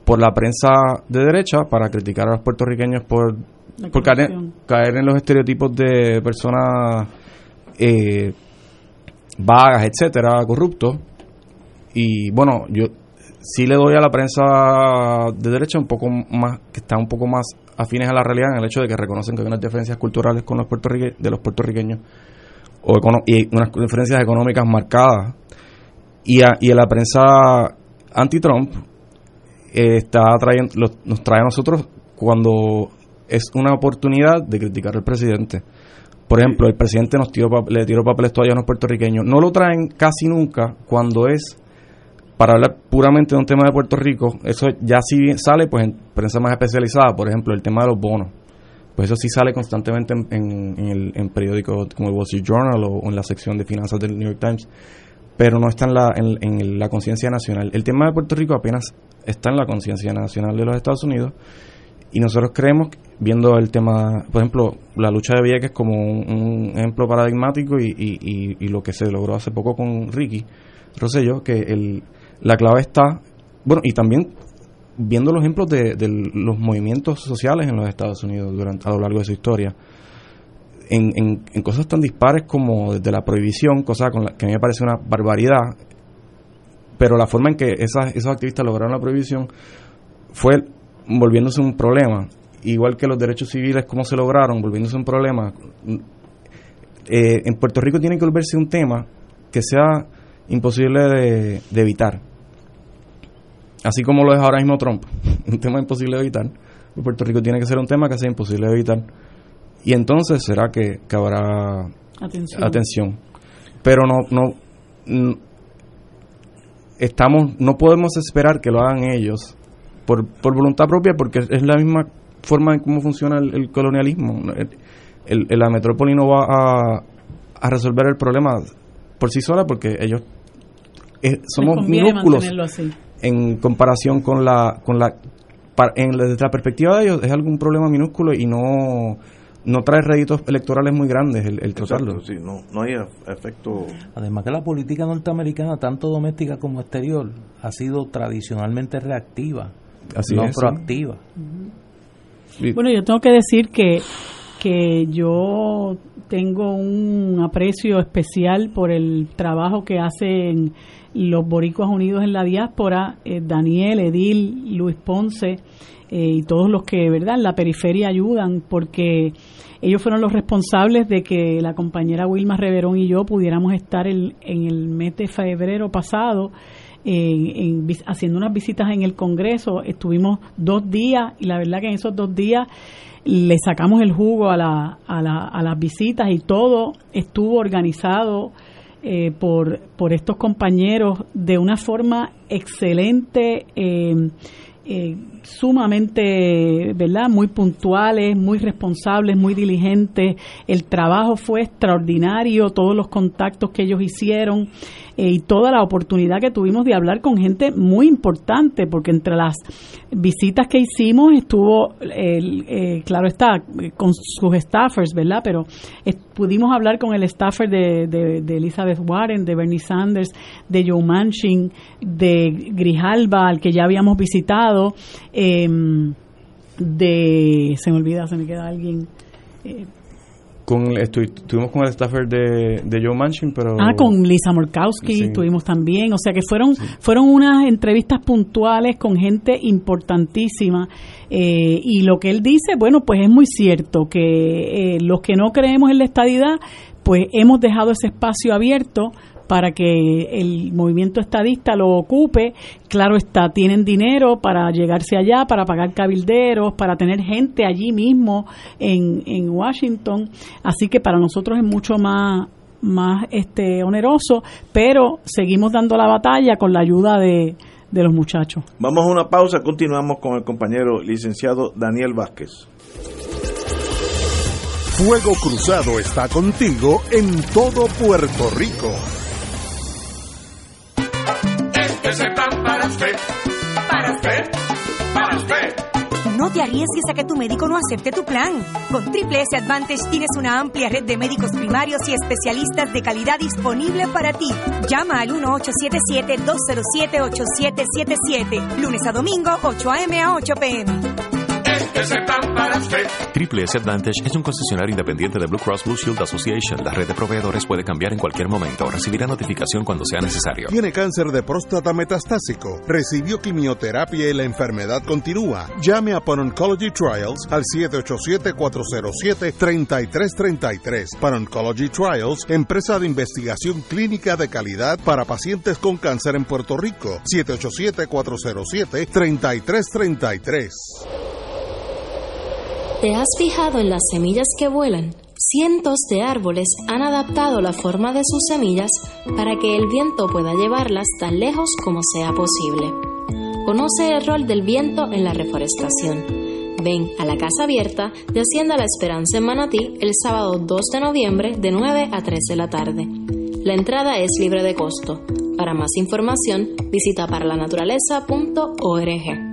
por la prensa de derecha para criticar a los puertorriqueños por, por caer en los estereotipos de personas eh, vagas, etcétera, corruptos. Y bueno, yo sí le doy a la prensa de derecha un poco más, que está un poco más afines a la realidad en el hecho de que reconocen que hay unas diferencias culturales con los de los puertorriqueños o y unas diferencias económicas marcadas. Y a, y la prensa anti-Trump eh, está trayendo, nos trae a nosotros cuando es una oportunidad de criticar al presidente. Por ejemplo, el presidente nos tiró, le tiró papeles todavía a los puertorriqueños. No lo traen casi nunca cuando es para hablar puramente de un tema de Puerto Rico, eso ya sí sale pues en prensa más especializada, por ejemplo, el tema de los bonos. Pues eso sí sale constantemente en, en, en periódicos como el Wall Street Journal o, en la sección de finanzas del New York Times, pero no está en la, en, la conciencia nacional. El tema de Puerto Rico apenas está en la conciencia nacional de los Estados Unidos y nosotros creemos, viendo el tema, por ejemplo, la lucha de Vieques como un, ejemplo paradigmático y, y, y, lo que se logró hace poco con Ricky Rosselló, que el, la clave está, bueno, y también viendo los ejemplos de, los movimientos sociales en los Estados Unidos durante a lo largo de su historia, en, cosas tan dispares como desde la prohibición, cosa con la que a mí me parece una barbaridad, pero la forma en que esas, esos activistas lograron la prohibición fue volviéndose un problema, igual que los derechos civiles, cómo se lograron, volviéndose un problema. Eh, en Puerto Rico tiene que volverse un tema que sea imposible de, de evitar así como lo es ahora mismo Trump, [LAUGHS] un tema imposible de evitar, Puerto Rico tiene que ser un tema que sea imposible de evitar. Y entonces será que, habrá atención. Pero no, no, estamos, no podemos esperar que lo hagan ellos por, por voluntad propia, porque es la misma forma en cómo funciona el, colonialismo. El, la metrópoli no va a, a resolver el problema por sí sola porque ellos eh, somos minúsculos en comparación con la con la en, desde la perspectiva de ellos es algún problema minúsculo y no no trae réditos electorales muy grandes el, el tratarlo. sí, no, no hay efecto. Además que la política norteamericana, tanto doméstica como exterior, ha sido tradicionalmente reactiva, Así no proactiva. Bueno, yo tengo que decir que, que yo tengo un aprecio especial por el trabajo que hacen los boricuas unidos en la diáspora, eh, Daniel, Edil, Luis Ponce eh, y todos los que, ¿verdad?, en la periferia ayudan porque ellos fueron los responsables de que la compañera Wilma Reverón y yo pudiéramos estar en, el mes de febrero pasado en, haciendo unas visitas en el Congreso. Estuvimos dos días y la verdad que en esos dos días le sacamos el jugo a, la, a, la, a las visitas y todo estuvo organizado eh, por, por estos compañeros de una forma excelente. Eh, eh, sumamente, ¿verdad? Muy puntuales, muy responsables, muy diligentes. El trabajo fue extraordinario, todos los contactos que ellos hicieron eh, y toda la oportunidad que tuvimos de hablar con gente muy importante, porque entre las visitas que hicimos estuvo, eh, claro está, con sus staffers, ¿verdad? Pero pudimos hablar con el staffer de, de, Elizabeth Warren, de Bernie Sanders, de Joe Manchin, de Grijalba, al que ya habíamos visitado, Em, de se me olvida, se me queda alguien. Con estuvimos con el staffer de, de Joe Manchin, pero ah con Lisa Murkowski estuvimos también, o sea que fueron fueron unas entrevistas puntuales con gente importantísima eh, y lo que él dice, bueno, pues es muy cierto que eh, los que no creemos en la estadidad, pues hemos dejado ese espacio abierto para que el movimiento estadista lo ocupe. Claro está, tienen dinero para llegarse allá, para pagar cabilderos, para tener gente allí mismo en, en Washington. Así que para nosotros es mucho más más este oneroso, pero seguimos dando la batalla con la ayuda de, de los muchachos. Vamos a una pausa, continuamos con el compañero licenciado Daniel Vázquez. Fuego Cruzado está contigo en todo Puerto Rico. Usted, para. No te arriesgues a que tu médico no acepte tu plan. Con Triple S Advantage tienes una amplia red de médicos primarios y especialistas de calidad disponible para ti. Llama al 1877-207-8777. Lunes a domingo, 8 a.m. a 8 p.m. Triple S Advantage es un concesionario independiente de Blue Cross Blue Shield Association. La red de proveedores puede cambiar en cualquier momento. Recibirá notificación cuando sea necesario. Tiene cáncer de próstata metastásico. Recibió quimioterapia y la enfermedad continúa. Llame a Pan Oncology Trials al 787-407-3333. Pan Oncology Trials, empresa de investigación clínica de calidad para pacientes con cáncer en Puerto Rico. 787-407-3333. ¿Te has fijado en las semillas que vuelan? Cientos de árboles han adaptado la forma de sus semillas para que el viento pueda llevarlas tan lejos como sea posible. Conoce el rol del viento en la reforestación. Ven a la Casa Abierta de Hacienda La Esperanza en Manatí el sábado 2 de noviembre de 9 a 3 de la tarde. La entrada es libre de costo. Para más información, visita paralanaturaleza.org.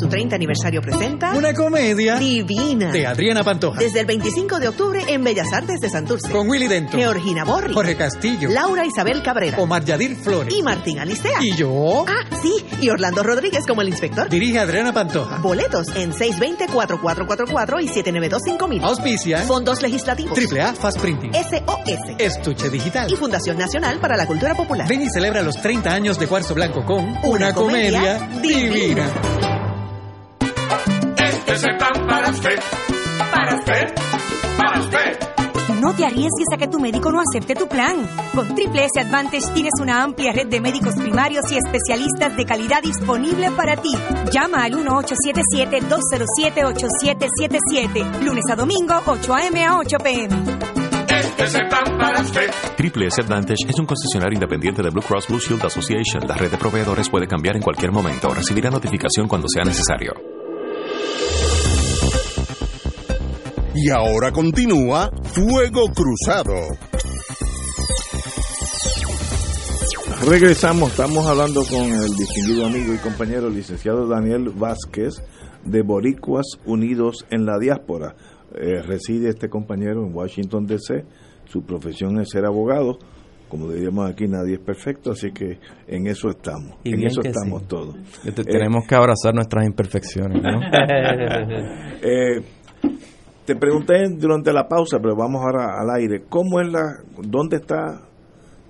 su 30 aniversario presenta Una comedia divina de Adriana Pantoja. Desde el 25 de octubre en Bellas Artes de Santurce. Con Willy Dento. Georgina Borri. Jorge Castillo. Laura Isabel Cabrera. Omar Yadir Flores. Y Martín Alistea. ¿Y yo? Ah, sí. Y Orlando Rodríguez como el inspector. Dirige Adriana Pantoja. Boletos en 620-4444 y 792-5000. Auspicia. Fondos legislativos. Triple A Fast Printing. SOS. Estuche Digital. Y Fundación Nacional para la Cultura Popular. Ven y celebra los 30 años de Cuarzo Blanco con Una, comedia, divina. divina. Este es el plan para usted, para usted, para usted. No te arriesgues a que tu médico no acepte tu plan. Con Triple S Advantage tienes una amplia red de médicos primarios y especialistas de calidad disponible para ti. Llama al 1877-207-8777. Lunes a domingo, 8 a.m. a 8 p.m. Este es el plan para usted. Triple S Advantage es un concesionario independiente de Blue Cross Blue Shield Association. La red de proveedores puede cambiar en cualquier momento. Recibirá notificación cuando sea necesario. Y ahora continúa Fuego Cruzado. Regresamos, estamos hablando con el distinguido amigo y compañero licenciado Daniel Vázquez de Boricuas Unidos en la Diáspora. Eh, reside este compañero en Washington, D.C. Su profesión es ser abogado. Como diríamos aquí, nadie es perfecto, así que en eso estamos. Y en eso estamos sí. todos. Te- tenemos que abrazar nuestras imperfecciones, ¿no? [LAUGHS] [LAUGHS] Eh, te pregunté durante la pausa, pero vamos ahora al aire. ¿Cómo es la, dónde está,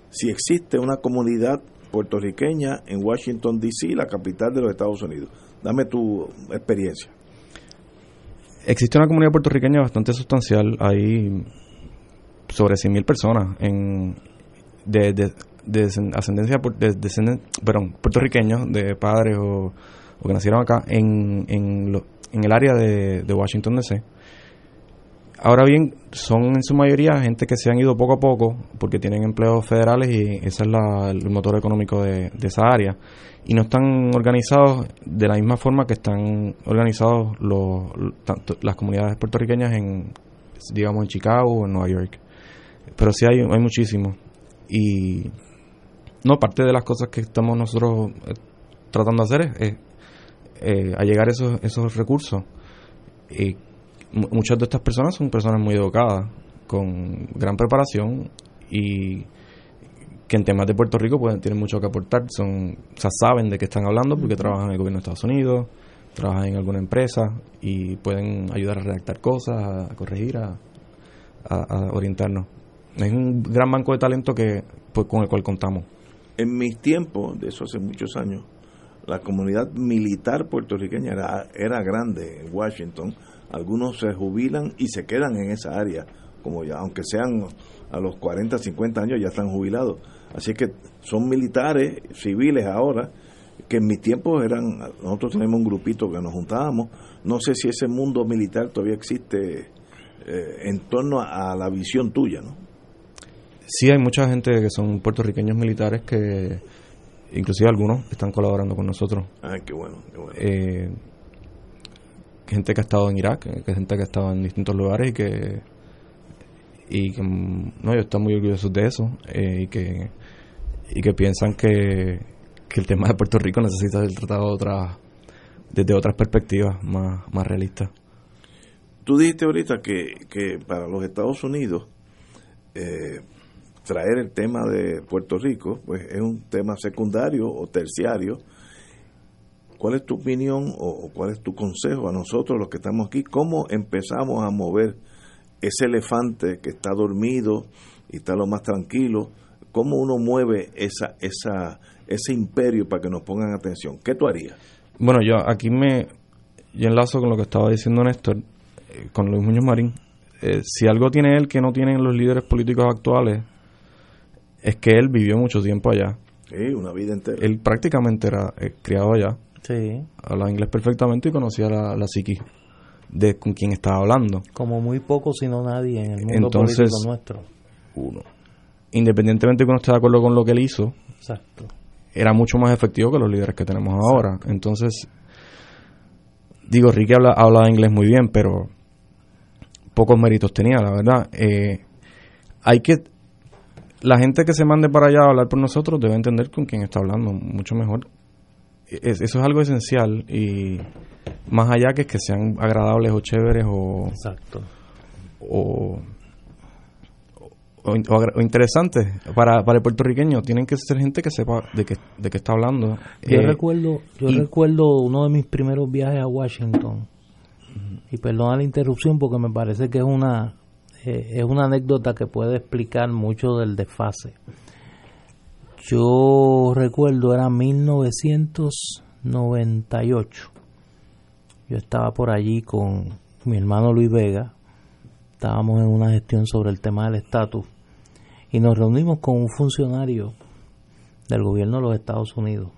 si existe una comunidad puertorriqueña en Washington D.C., la capital de los Estados Unidos? Dame tu experiencia. Existe una comunidad puertorriqueña bastante sustancial. Hay sobre 100.000 personas en, de, de- de ascendencia de, descenden- perdón, puertorriqueños, de padres o, o que nacieron acá en, en, lo- en el área de, de Washington DC. Ahora bien, son en su mayoría gente que se han ido poco a poco porque tienen empleos federales y ese es la- el motor económico de, esa área. Y no están organizados de la misma forma que están organizados los, las comunidades puertorriqueñas en, digamos, en Chicago o en Nueva York. Pero sí hay, hay muchísimos. Y no, parte de las cosas que estamos nosotros eh, tratando de hacer es, es, eh, allegar esos, esos recursos. Mu- muchas de estas personas son personas muy educadas, con gran preparación y que en temas de Puerto Rico pueden, tienen mucho que aportar. Son, o sea, saben de qué están hablando porque trabajan en el gobierno de Estados Unidos, trabajan en alguna empresa y pueden ayudar a redactar cosas, a corregir, a, a- a orientarnos. Es un gran banco de talento que pues, con el cual contamos. En mis tiempos, de eso hace muchos años, la comunidad militar puertorriqueña era, era grande en Washington. Algunos se jubilan y se quedan en esa área, como ya, aunque sean a los 40, 50 años, ya están jubilados. Así que son militares, civiles ahora, que en mis tiempos eran, nosotros tenemos un grupito que nos juntábamos. No sé si ese mundo militar todavía existe eh, en torno a, a la visión tuya, ¿no? Sí, hay mucha gente que son puertorriqueños militares que, inclusive algunos, están colaborando con nosotros. Ay, qué bueno, qué bueno. Eh, gente que ha estado en Irak, eh, que gente que ha estado en distintos lugares y que y que mm, no yo estoy muy orgulloso de eso eh, y que y que piensan que, que el tema de Puerto Rico necesita ser tratado de desde otras perspectivas más, más realistas. Tú dijiste ahorita que, que para los Estados Unidos eh, traer el tema de Puerto Rico pues es un tema secundario o terciario. ¿Cuál es tu opinión o, o cuál es tu consejo a nosotros los que estamos aquí? ¿Cómo empezamos a mover ese elefante que está dormido y está lo más tranquilo, ¿cómo uno mueve esa, esa, ese imperio para que nos pongan atención? ¿Qué tú harías? Bueno, yo aquí me yo enlazo con lo que estaba diciendo Néstor, eh, con Luis Muñoz Marín. Eh, si algo tiene él que no tienen los líderes políticos actuales, es que él vivió mucho tiempo allá. Sí, una vida entera. Él prácticamente era eh, criado allá. Sí. Hablaba inglés perfectamente y conocía la, la psiquis de con quien estaba hablando. Como muy poco, si no nadie, en el mundo Entonces, político nuestro. Uno. Independientemente de que uno esté de acuerdo con lo que él hizo, Exacto. era mucho más efectivo que los líderes que tenemos ahora. Entonces, digo, Ricky habla, hablaba inglés muy bien, pero pocos méritos tenía, la verdad. Eh, hay que, la gente que se mande para allá a hablar por nosotros debe entender con quién está hablando, mucho mejor. Es- eso es algo esencial y más allá que que sean agradables o chéveres o, Exacto. o, o, interesantes para, para el puertorriqueño, tienen que ser gente que sepa de qué, de qué está hablando. Yo Eh, recuerdo, yo y- recuerdo uno de mis primeros viajes a Washington. Y perdona la interrupción porque me parece que es una eh, es una anécdota que puede explicar mucho del desfase. Yo recuerdo era 1998. Yo estaba por allí con mi hermano Luis Vega. Estábamos en una gestión sobre el tema del estatus y nos reunimos con un funcionario del gobierno de los Estados Unidos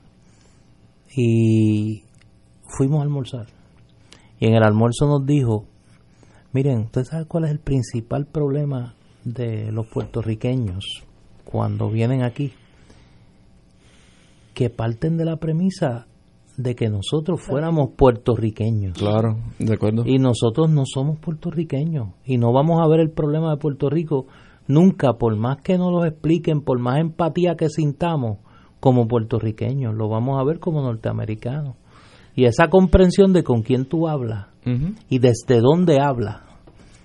y fuimos a almorzar. Y en el almuerzo nos dijo, miren, ¿usted sabe cuál es el principal problema de los puertorriqueños cuando vienen aquí? Que parten de la premisa de que nosotros fuéramos puertorriqueños. Claro, de acuerdo. Y nosotros no somos puertorriqueños y no vamos a ver el problema de Puerto Rico nunca, por más que nos lo expliquen, por más empatía que sintamos como puertorriqueños, lo vamos a ver como norteamericanos. Y esa comprensión de con quién tú hablas y desde dónde hablas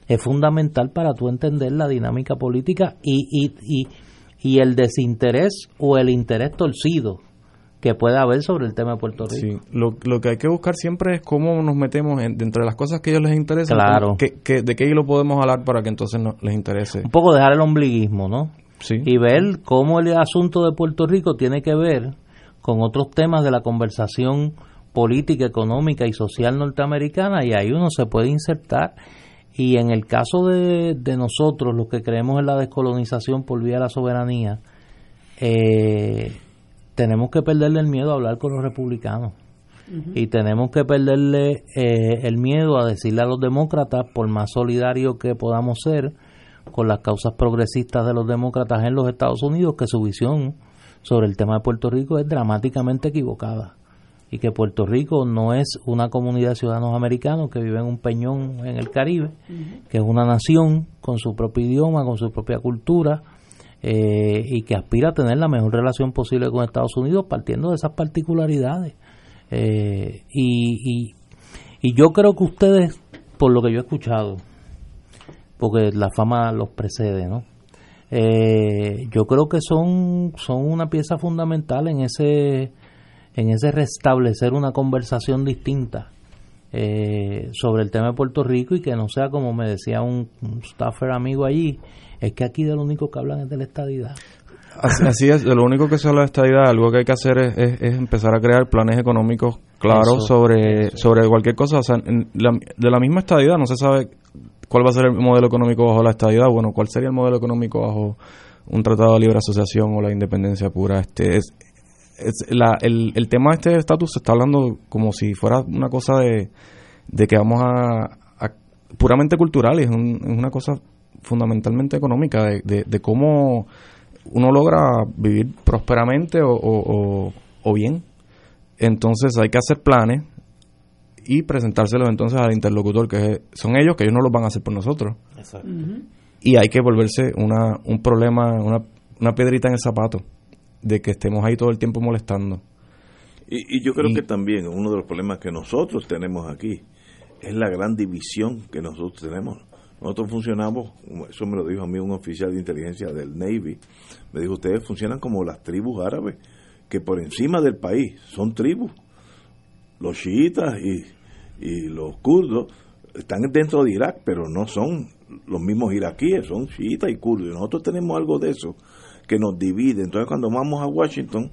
es fundamental para tú entender la dinámica política y, y, y, y el desinterés o el interés torcido que puede haber sobre el tema de Puerto Rico. Sí, lo, lo que hay que buscar siempre es cómo nos metemos en- dentro de las cosas que a ellos les interesan. Claro. qué- qué- de qué lo podemos hablar para que entonces no, les interese. un poco dejar el ombliguismo, ¿no? Sí. Y ver cómo el asunto de Puerto Rico tiene que ver con otros temas de la conversación política, económica y social norteamericana y ahí uno se puede insertar. Y en el caso de, de nosotros, los que creemos en la descolonización por vía de la soberanía, eh, tenemos que perderle el miedo a hablar con los republicanos. Y tenemos que perderle eh, el miedo a decirle a los demócratas, por más solidarios que podamos ser con las causas progresistas de los demócratas en los Estados Unidos, que su visión sobre el tema de Puerto Rico es dramáticamente equivocada. Y que Puerto Rico no es una comunidad de ciudadanos americanos que viven en un peñón en el Caribe, que es una nación con su propio idioma, con su propia cultura, eh, y que aspira a tener la mejor relación posible con Estados Unidos partiendo de esas particularidades. Eh, y, y, yo creo que ustedes, por lo que yo he escuchado, porque la fama los precede, ¿no? Eh, yo creo que son, son una pieza fundamental en ese, en ese restablecer una conversación distinta eh, sobre el tema de Puerto Rico y que no sea como me decía un staffer amigo allí, es que aquí de lo único que hablan es de la estadidad. Así, así es, de lo único que se habla de esta idea, algo que hay que hacer es, es- es empezar a crear planes económicos claros Eso, sobre, sobre cualquier cosa. O sea, en la- de la misma estadidad no se sabe cuál va a ser el modelo económico bajo la estadidad. Bueno, cuál sería el modelo económico bajo un tratado de libre asociación o la independencia pura. Este es, es la, el, el tema de este estatus se está hablando como si fuera una cosa de, de que vamos a, a- puramente cultural y es, un- es una cosa fundamentalmente económica de, de, de cómo uno logra vivir prósperamente o, o- o- o bien. Entonces hay que hacer planes y presentárselos entonces al interlocutor, que son ellos, que ellos no los van a hacer por nosotros. Y hay que volverse una, un problema, una, una piedrita en el zapato, de que estemos ahí todo el tiempo molestando. Y, y yo creo Y- que también uno de los problemas que nosotros tenemos aquí es la gran división que nosotros tenemos. Nosotros funcionamos, eso me lo dijo a mí un oficial de inteligencia del Navy, me dijo, ustedes funcionan como las tribus árabes, que por encima del país son tribus. Los chiitas y, y los kurdos están dentro de Irak, pero no son los mismos iraquíes, son chiitas y kurdos. Y nosotros tenemos algo de eso que nos divide. Entonces, cuando vamos a Washington,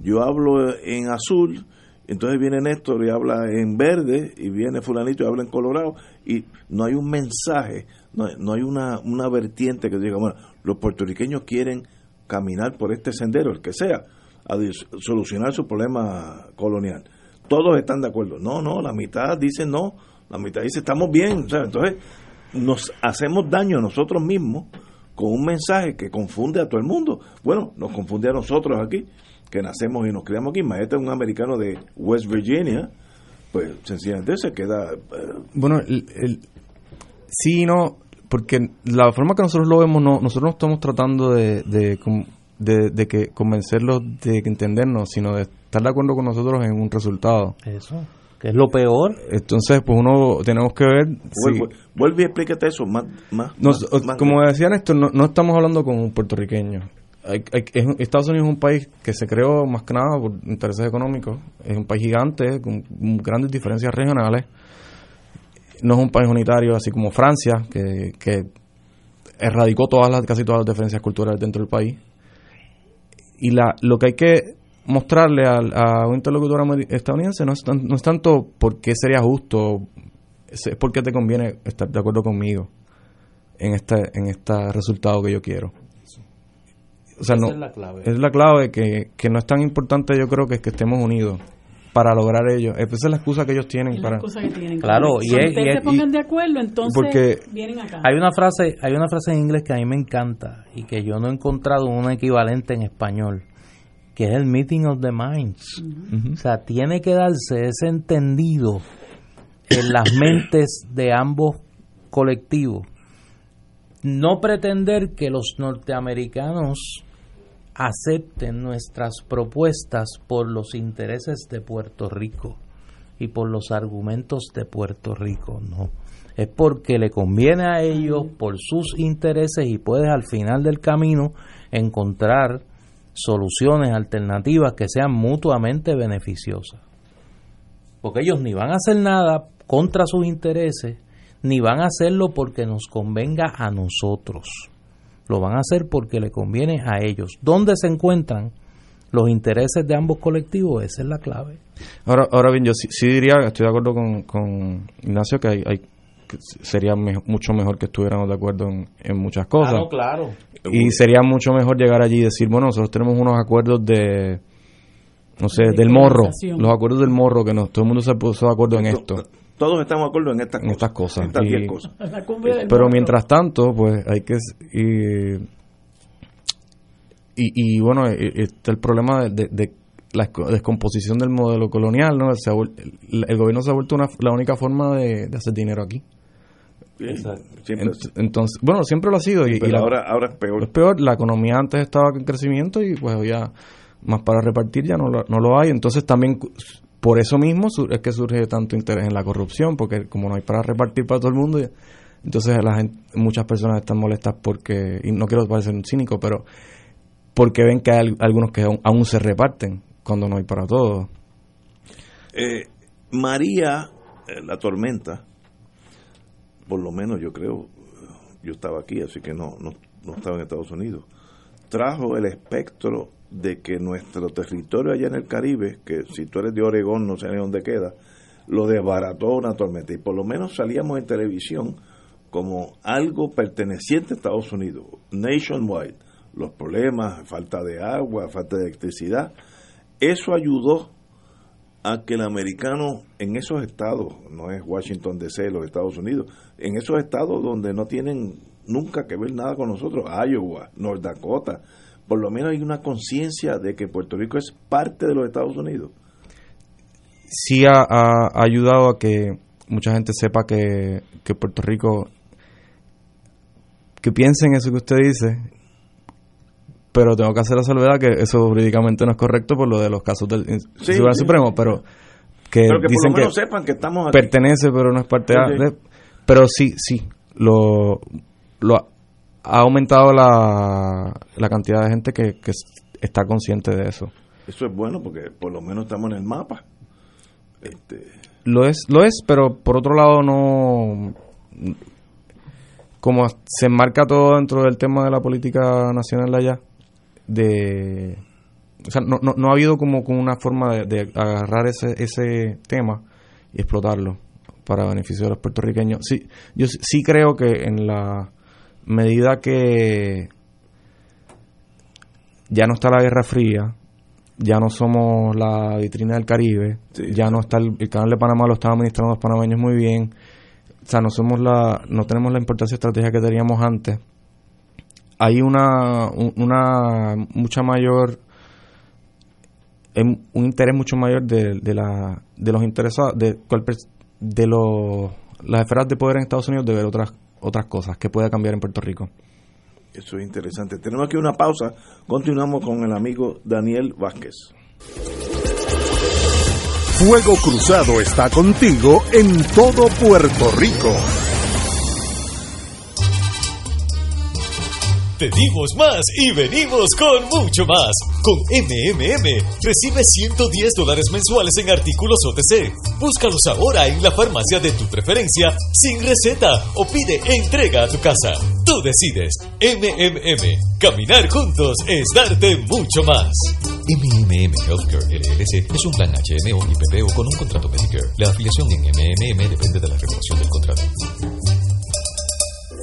yo hablo en azul, entonces viene Néstor y habla en verde, y viene Fulanito y habla en colorado, y no hay un mensaje, no, no hay una, una vertiente que diga, bueno, los puertorriqueños quieren caminar por este sendero, el que sea, a solucionar su problema colonial. Todos están de acuerdo. No, no, la mitad dice no, la mitad dice estamos bien. Entonces, nos hacemos daño a nosotros mismos con un mensaje que confunde a todo el mundo. Bueno, nos confunde a nosotros aquí, que nacemos y nos criamos aquí. Maestro es un americano de West Virginia, pues sencillamente se queda... eh, Bueno, el, el- sí y no, porque la forma que nosotros lo vemos, no, nosotros no estamos tratando de, de, de- de que convencerlos de que entendernos, sino de estar de acuerdo con nosotros en un resultado. Eso, que es lo peor. Entonces, pues uno tenemos que ver... si- vuelve, vuelve y explícate eso más... más, Nos- más- más- como decía Néstor, no, no estamos hablando con un puertorriqueño. Estados Unidos es un país que se creó más que nada por intereses económicos. Es un país gigante, con grandes diferencias regionales. No es un país unitario, así como Francia, que, erradicó todas las, casi todas las diferencias culturales dentro del país. Y la, lo que hay que mostrarle a, un interlocutor estadounidense no es, tanto por qué sería justo, es es porque te conviene estar de acuerdo conmigo en este, en este resultado que yo quiero. O sea, Esa no, es la clave. es la clave que, que no es tan importante yo creo que es que estemos unidos para lograr ello. Esa es la excusa que ellos tienen Es la para... excusa que tienen. Claro, Cuando y es- ustedes y es- se pongan de acuerdo, entonces Porque vienen acá. Hay una frase, hay una frase en inglés que a mí me encanta y que yo no he encontrado un equivalente en español, que es el meeting of the minds. O sea, tiene que darse ese entendido en las [COUGHS] mentes de ambos colectivos. No pretender que los norteamericanos acepten nuestras propuestas por los intereses de Puerto Rico y por los argumentos de Puerto Rico, no. Es porque le conviene a ellos, por sus intereses y puedes al final del camino encontrar soluciones alternativas que sean mutuamente beneficiosas. Porque ellos ni van a hacer nada contra sus intereses, ni van a hacerlo porque nos convenga a nosotros. Lo van a hacer porque le conviene a ellos. ¿Dónde se encuentran los intereses de ambos colectivos? Esa es la clave. Ahora, ahora bien, yo sí, sí diría, estoy de acuerdo con, con Ignacio, que, hay, hay- que sería me- mucho mejor que estuviéramos de acuerdo en, en muchas cosas. Claro, claro. Y sería mucho mejor llegar allí y decir, bueno, nosotros tenemos unos acuerdos de, no sé, De del morro, los acuerdos del morro, que no, todo el mundo se puso de acuerdo en esto, Todos estamos de acuerdo en estas cosas. estas estas Y- pero mientras tanto, pues hay que... Y, y, y bueno, eh, está el problema de, de- de la esco- descomposición del modelo colonial, ¿no? Se ha vuel- el, el gobierno se ha vuelto una, la única forma de, de hacer dinero aquí. Siempre Ent- entonces, bueno, siempre lo ha sido. y, pero y la- ahora, ahora es peor. es peor, la economía antes estaba en crecimiento y pues ya más para repartir ya no lo, no lo hay. Entonces también por eso mismo es que surge tanto interés en la corrupción, porque como no hay para repartir para todo el mundo, entonces muchas personas están molestas porque, y no quiero parecer un cínico, pero porque ven que hay al- algunos que aún, aún se reparten cuando no hay para todos. Eh, María, eh, la tormenta, por lo menos yo creo, yo estaba aquí, así que no, no, no estaba en Estados Unidos, trajo el espectro de que nuestro territorio allá en el Caribe, que si tú eres de Oregón no sé ni dónde queda, lo desbarató una tormenta. Y por lo menos salíamos en televisión como algo perteneciente a Estados Unidos, nationwide. Los problemas, falta de agua, falta de electricidad. Eso ayudó a que el americano en esos estados, no es Washington DC, los Estados Unidos, en esos estados donde no tienen nunca que ver nada con nosotros, Iowa, North Dakota, por lo menos hay una conciencia de que Puerto Rico es parte de los Estados Unidos. sí ha, ha- ha ayudado a que mucha gente sepa que, que Puerto Rico, que piensen eso que usted dice, pero tengo que hacer la salvedad que eso jurídicamente no es correcto por lo de los casos del Tribunal sí. Supremo, pero que, Pero que por dicen lo menos que sepan que estamos aquí. pertenece pero no es parte Sí, de- sí. de- pero sí, sí, lo, lo ha, aumentado la, la cantidad de gente que, que está consciente de eso. Eso es bueno porque por lo menos estamos en el mapa. Este, Lo es, lo es, pero por otro lado no como se enmarca todo dentro del tema de la política nacional allá, de o sea, no, no, no ha habido como, como una forma de, de agarrar ese, ese tema y explotarlo para beneficio de los puertorriqueños. Sí, yo sí- sí creo que en la medida que ya no está la Guerra Fría, ya no somos la vitrina del Caribe, ya no está el, el canal de Panamá lo están administrando los panameños muy bien, o sea, no somos la, no tenemos la importancia estratégica que teníamos antes. Hay una, un- una mucha mayor em- un interés mucho mayor de, de, la, de los interesados, de, de los, las esferas de poder en Estados Unidos de ver otras, otras cosas que pueda cambiar en Puerto Rico. Eso es interesante. Tenemos aquí una pausa. Continuamos con el amigo Daniel Vázquez. Fuego Cruzado está contigo en todo Puerto Rico. Pedimos más y venimos con mucho más. Con MMM recibe 110 dólares mensuales en artículos OTC. Búscalos ahora en la farmacia de tu preferencia sin receta o pide entrega a tu casa. Tú decides. MMM. Caminar juntos es darte mucho más. MMM Healthcare LLC es un plan HMO y PPO con un contrato Medicare. La afiliación en MMM depende de la renovación del contrato.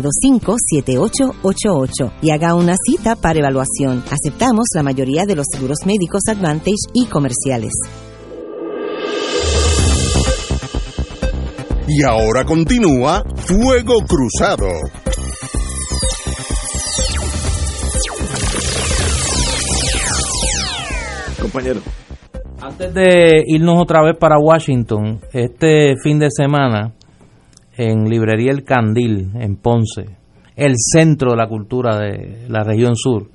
725-7888 y haga una cita para evaluación. Aceptamos la mayoría de los seguros médicos Advantage y comerciales. Y ahora continúa Fuego Cruzado. Compañero. Antes de irnos otra vez para Washington, este fin de semana, en Librería El Candil, en Ponce, el centro de la cultura de la región sur,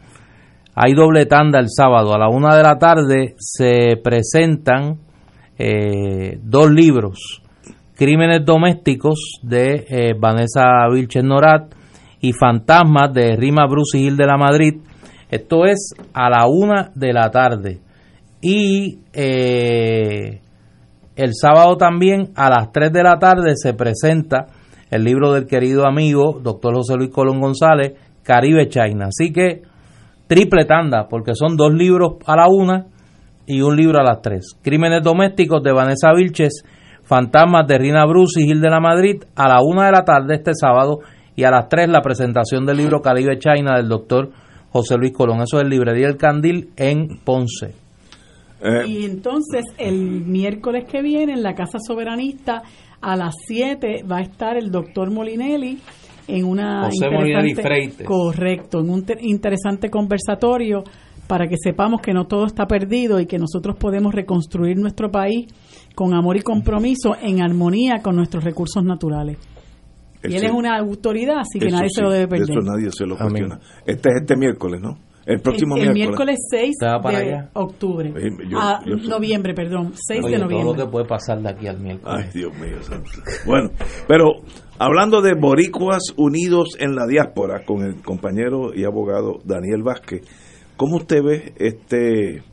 hay doble tanda el sábado. A la una de la tarde se presentan eh, dos libros, Crímenes Domésticos de eh, Vanessa Vilches Norat y Fantasmas de Rima Bruce Gil de la Madrid. Esto es a la una de la tarde. Y eh, el sábado también a las 3 de la tarde se presenta el libro del querido amigo doctor José Luis Colón González, Caribe China. Así que triple tanda, porque son dos libros a la una y un libro a las 3. Crímenes domésticos de Vanessa Vilches, Fantasmas de Rina Bruce y Gil de la Madrid a la una de la tarde este sábado y a las 3 la presentación del libro Caribe China del doctor José Luis Colón. Eso es el Librería El Candil en Ponce. Y entonces el miércoles que viene en la Casa Soberanista a las 7 va a estar el doctor Molinelli en una José Molinelli Freites. correcto, en un te- interesante conversatorio para que sepamos que no todo está perdido y que nosotros podemos reconstruir nuestro país con amor y compromiso en armonía con nuestros recursos naturales. Y él es una autoridad, así que nadie sí, se lo debe de perder. Eso nadie se lo cuestiona. Este es este miércoles, ¿no? El próximo el, el miércoles. miércoles 6 ¿Usted va para de allá? octubre. Eh, yo- Ah, yo noviembre, perdón. 6 Oye, de todo lo noviembre. que puede pasar de aquí al miércoles. Ay, Dios mío. santo. Bueno, pero hablando de boricuas unidos en la diáspora con el compañero y abogado Daniel Vázquez, ¿cómo usted ve este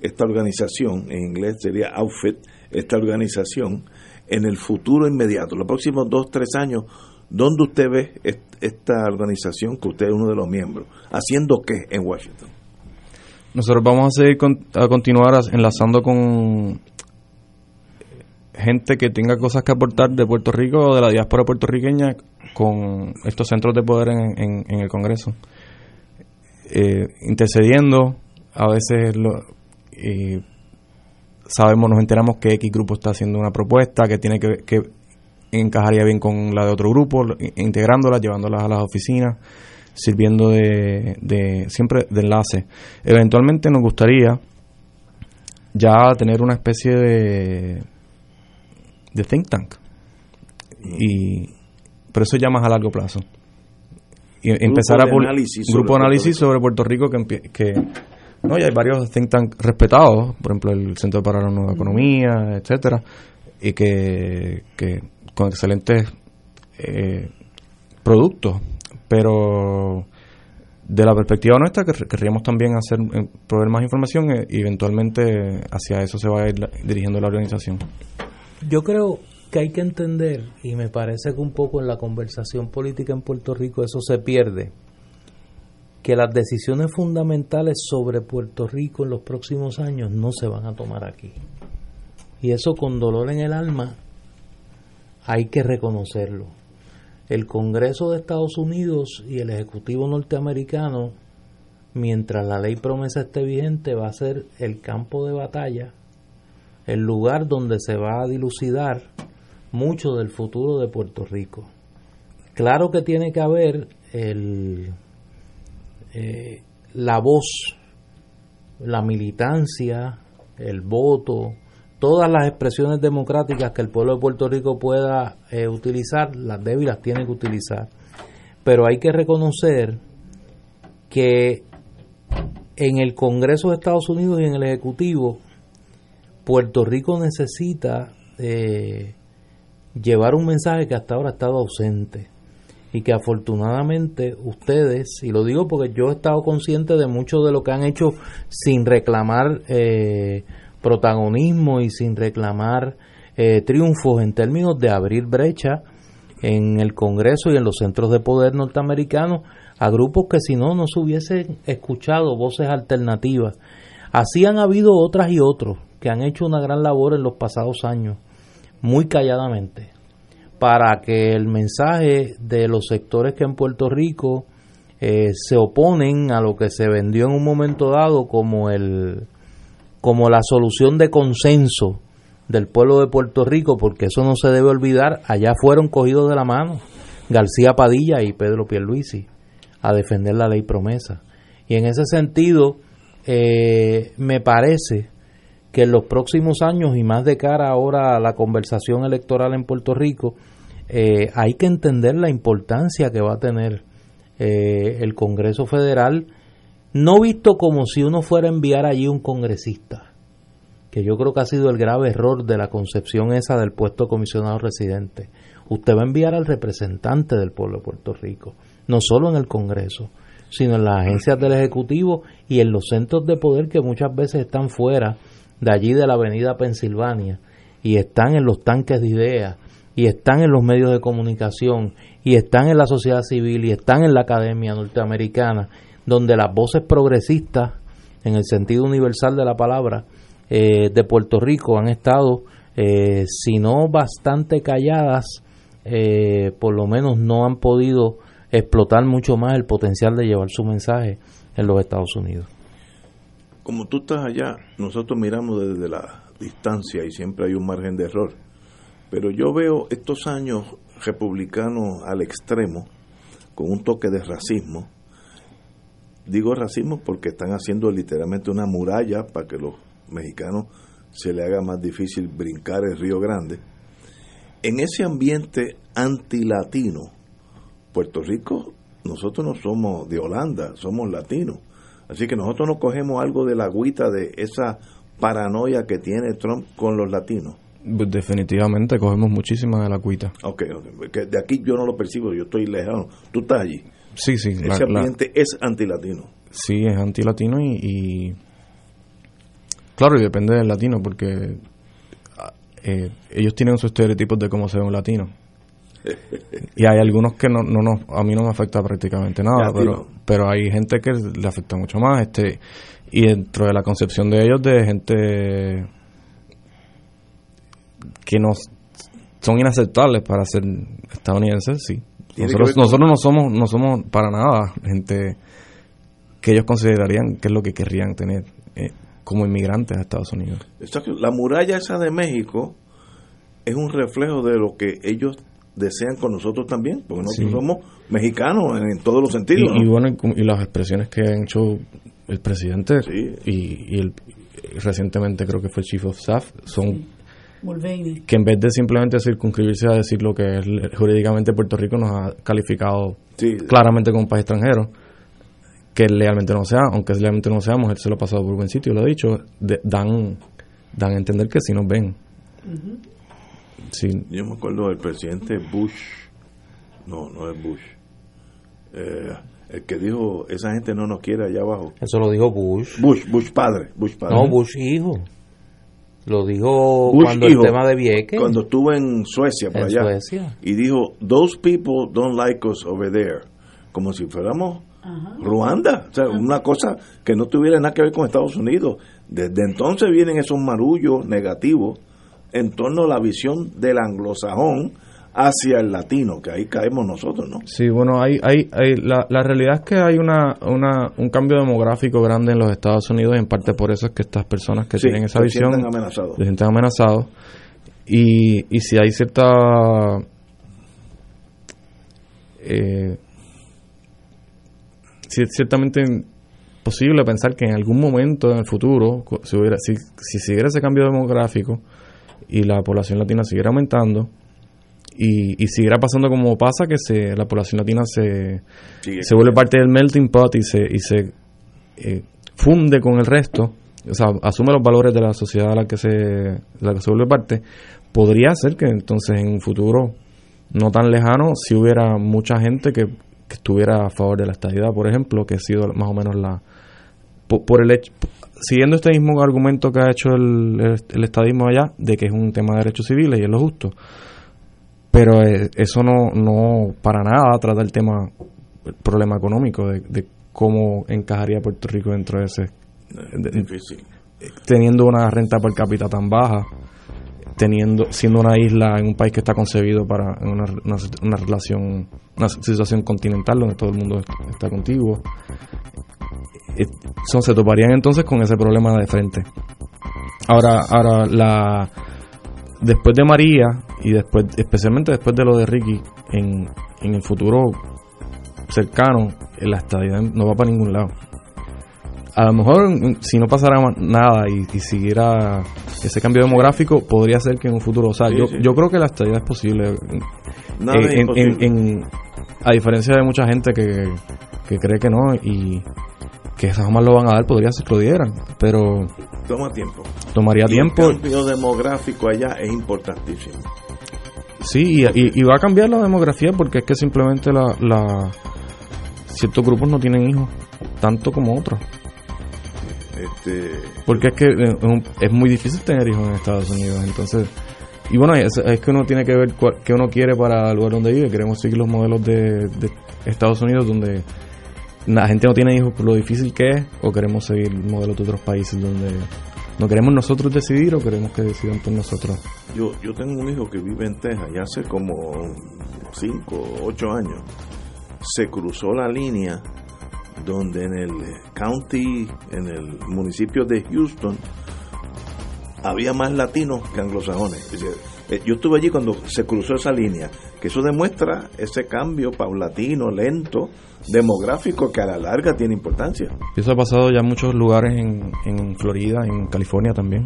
esta organización, en inglés sería outfit, esta organización, en el futuro inmediato, los próximos dos, tres años, ¿dónde usted ve esta organización que usted es uno de los miembros? ¿Haciendo qué en Washington? Nosotros vamos a seguir a continuar enlazando con gente que tenga cosas que aportar de Puerto Rico o de la diáspora puertorriqueña con estos centros de poder en, el Congreso. Eh, intercediendo, a veces lo, sabemos, nos enteramos que X grupo está haciendo una propuesta que tiene que, que encajaría bien con la de otro grupo, integrándolas, llevándolas a las oficinas, sirviendo de, de siempre de enlace. Eventualmente nos gustaría ya tener una especie de de think tank. Y, pero eso ya más a largo plazo. Y empezar a un grupo de análisis sobre Puerto Rico que, que no ya hay varios think tanks respetados, por ejemplo el Centro para la Nueva Economía, etcétera, y que, que con excelentes eh, productos, pero de la perspectiva nuestra que querríamos también hacer eh, proveer más información eh, y eventualmente hacia eso se va a ir dirigiendo la organización. Yo creo que hay que entender, y me parece que un poco en la conversación política en Puerto Rico eso se pierde, que las decisiones fundamentales sobre Puerto Rico en los próximos años no se van a tomar aquí. Y eso con dolor en el alma hay que reconocerlo. El Congreso de Estados Unidos y el Ejecutivo norteamericano, mientras la ley promesa esté vigente, va a ser el campo de batalla el lugar donde se va a dilucidar mucho del futuro de Puerto Rico. Claro que tiene que haber el, eh, la voz, la militancia, el voto, todas las expresiones democráticas que el pueblo de Puerto Rico pueda eh, utilizar, las débiles tiene que utilizar. Pero hay que reconocer que en el Congreso de Estados Unidos y en el Ejecutivo Puerto Rico necesita eh, llevar un mensaje que hasta ahora ha estado ausente y que afortunadamente ustedes, y lo digo porque yo he estado consciente de mucho de lo que han hecho sin reclamar eh, protagonismo y sin reclamar eh, triunfos en términos de abrir brecha en el Congreso y en los centros de poder norteamericanos a grupos que si no no se hubiesen escuchado voces alternativas. Así han habido otras y otros que han hecho una gran labor en los pasados años, muy calladamente, para que el mensaje de los sectores que en Puerto Rico eh, se oponen a lo que se vendió en un momento dado como el como la solución de consenso del pueblo de Puerto Rico, porque eso no se debe olvidar, allá fueron cogidos de la mano García Padilla y Pedro Pierluisi a defender la ley promesa. Y en ese sentido, eh, me parece que en los próximos años y más de cara ahora a la conversación electoral en Puerto Rico, eh, hay que entender la importancia que va a tener eh, el Congreso Federal, no visto como si uno fuera a enviar allí un congresista, que yo creo que ha sido el grave error de la concepción esa del puesto de comisionado residente. Usted va a enviar al representante del pueblo de Puerto Rico, no solo en el Congreso, sino en las agencias del Ejecutivo y en los centros de poder que muchas veces están fuera de allí de la avenida Pensilvania y están en los tanques de ideas y están en los medios de comunicación y están en la sociedad civil y están en la academia norteamericana donde las voces progresistas en el sentido universal de la palabra eh, de Puerto Rico han estado eh, si no bastante calladas eh, por lo menos no han podido explotar mucho más el potencial de llevar su mensaje en los Estados Unidos como tú estás allá, nosotros miramos desde la distancia y siempre hay un margen de error. Pero yo veo estos años republicanos al extremo, con un toque de racismo. Digo racismo porque están haciendo literalmente una muralla para que los mexicanos se le haga más difícil brincar el Río Grande. En ese ambiente antilatino, Puerto Rico, nosotros no somos de Holanda, somos latinos Así que nosotros nos cogemos algo de la agüita de esa paranoia que tiene Trump con los latinos. Pues definitivamente cogemos muchísima de la agüita. Ok, okay. de aquí yo no lo percibo, yo estoy lejano. Tú estás allí. Sí, sí. Ese ambiente es antilatino. Sí, es antilatino y, y Claro, y depende del latino, porque eh, ellos tienen sus estereotipos de cómo se ve un latino. [LAUGHS] Y hay algunos que no, no, no a mí no me afecta prácticamente nada, pero, pero hay gente que le afecta mucho más. este Y dentro de la concepción de ellos, de gente que no son inaceptables para ser estadounidenses, sí. Nosotros, nosotros no somos no somos para nada gente que ellos considerarían que es lo que querrían tener eh, como inmigrantes a Estados Unidos. La muralla esa de México es un reflejo de lo que ellos desean con nosotros también, porque nosotros somos mexicanos en, todos los sentidos. Y, bueno, y las expresiones que ha hecho el presidente y, el, recientemente creo que fue el Chief of Staff son que en vez de simplemente circunscribirse a decir lo que es jurídicamente Puerto Rico nos ha calificado claramente como un país extranjero, que legalmente no sea, aunque legalmente no seamos, él se lo ha pasado por buen sitio, lo ha dicho, dan, dan a entender que sí nos ven. Yo me acuerdo del presidente Bush, no, no es Bush, eh, el que dijo, esa gente no nos quiere allá abajo. Eso lo dijo Bush. Bush, Bush padre, Bush padre. No, Bush hijo. Lo dijo cuando el tema de Vieques. Cuando estuvo en Suecia, por allá. Suecia. Y dijo, those people don't like us over there. Como si fuéramos Ruanda. O sea, una cosa que no tuviera nada que ver con Estados Unidos. Desde entonces vienen esos marullos negativos en torno a la visión del anglosajón hacia el latino, que ahí caemos nosotros, ¿no? Sí, bueno, hay, hay, la, la realidad es que hay una, una, un cambio demográfico grande en los Estados Unidos y en parte por eso es que estas personas que tienen esa visión se amenazados. se sienten amenazados y, y si hay cierta eh, ciertamente posible pensar que en algún momento en el futuro si hubiera si, si siguiera ese cambio demográfico y la población latina siguiera aumentando y, y siguiera pasando como pasa que se, la población latina se, se vuelve parte del melting pot y se, y se eh, funde con el resto, o sea, asume los valores de la sociedad a la que se, la que se vuelve parte, podría ser que entonces en un futuro no tan lejano si hubiera mucha gente que, estuviera a favor de la estabilidad, por ejemplo, que ha sido más o menos la por, el hecho siguiendo este mismo argumento que ha hecho el, el, estadismo allá de que es un tema de derechos civiles y es lo justo pero eh, eso no, no para nada trata el tema, el problema económico de, cómo encajaría Puerto Rico dentro de ese. difícil. Teniendo una renta per cápita tan baja, teniendo siendo una isla en un país que está concebido para una, una, relación, una situación continental donde todo el mundo está contigo. Eh, son, se toparían entonces con ese problema de frente. Ahora, ahora la después de María y después, especialmente después de lo de Ricky, en, en el futuro cercano, la estadía no va para ningún lado. A lo mejor, si no pasara nada y, siguiera ese cambio demográfico, podría ser que en un futuro, o sea, yo, yo creo que la estadía es posible. en, a diferencia de mucha gente que, que cree que no y que jamás lo van a dar, podría ser que lo dieran, pero... Toma tiempo. Tomaría tiempo. El cambio demográfico allá es importantísimo. Sí, y, va a cambiar la demografía porque es que simplemente la, la ciertos grupos no tienen hijos, tanto como otros. Este... Porque es que eh, es muy difícil tener hijos en Estados Unidos, entonces... Y bueno, es, que uno tiene que ver qué uno quiere para el lugar donde vive. Queremos seguir los modelos de, de Estados Unidos donde la gente no tiene hijos por lo difícil que es, o queremos seguir modelos de otros países donde no queremos nosotros decidir o queremos que decidan por nosotros. Yo, yo tengo un hijo que vive en Texas y hace como 5 o 8 años se cruzó la línea donde en el county, en el municipio de Houston, había más latinos que anglosajones. Eh, yo estuve allí cuando se cruzó esa línea, que eso demuestra ese cambio paulatino, lento, demográfico que a la larga tiene importancia. Eso ha pasado ya en muchos lugares en, en Florida, en California también.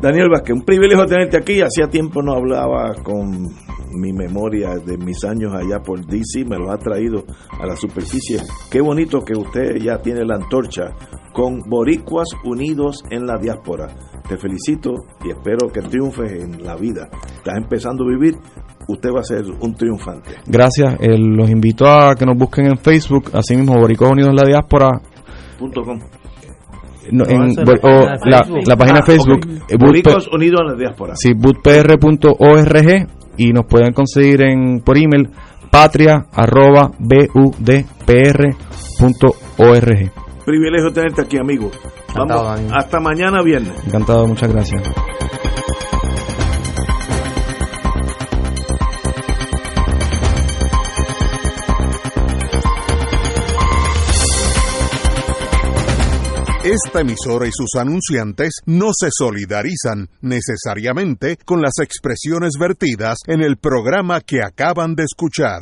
Daniel Vázquez, un privilegio tenerte aquí. Hacía tiempo no hablaba con mi memoria de mis años allá por DC, me lo ha traído a la superficie. Qué bonito que usted ya tiene la antorcha con Boricuas Unidos en la Diáspora. Te felicito y espero que triunfes en la vida. Estás empezando a vivir, usted va a ser un triunfante. Gracias, eh, los invito a que nos busquen en Facebook, así mismo Boricuas Unidos en la Diáspora. no, No, en- esa es bo- la o página de la, Facebook. la página Ah, de Facebook. ok. eh, P- Unidos a la Diáspora. Sí, bootpr.org y nos pueden conseguir en por email patria arroba budpr.org. Privilegio tenerte aquí, amigo. Encantado, Vamos, amigo. hasta mañana viernes. Encantado, muchas gracias. Esta emisora y sus anunciantes no se solidarizan necesariamente con las expresiones vertidas en el programa que acaban de escuchar.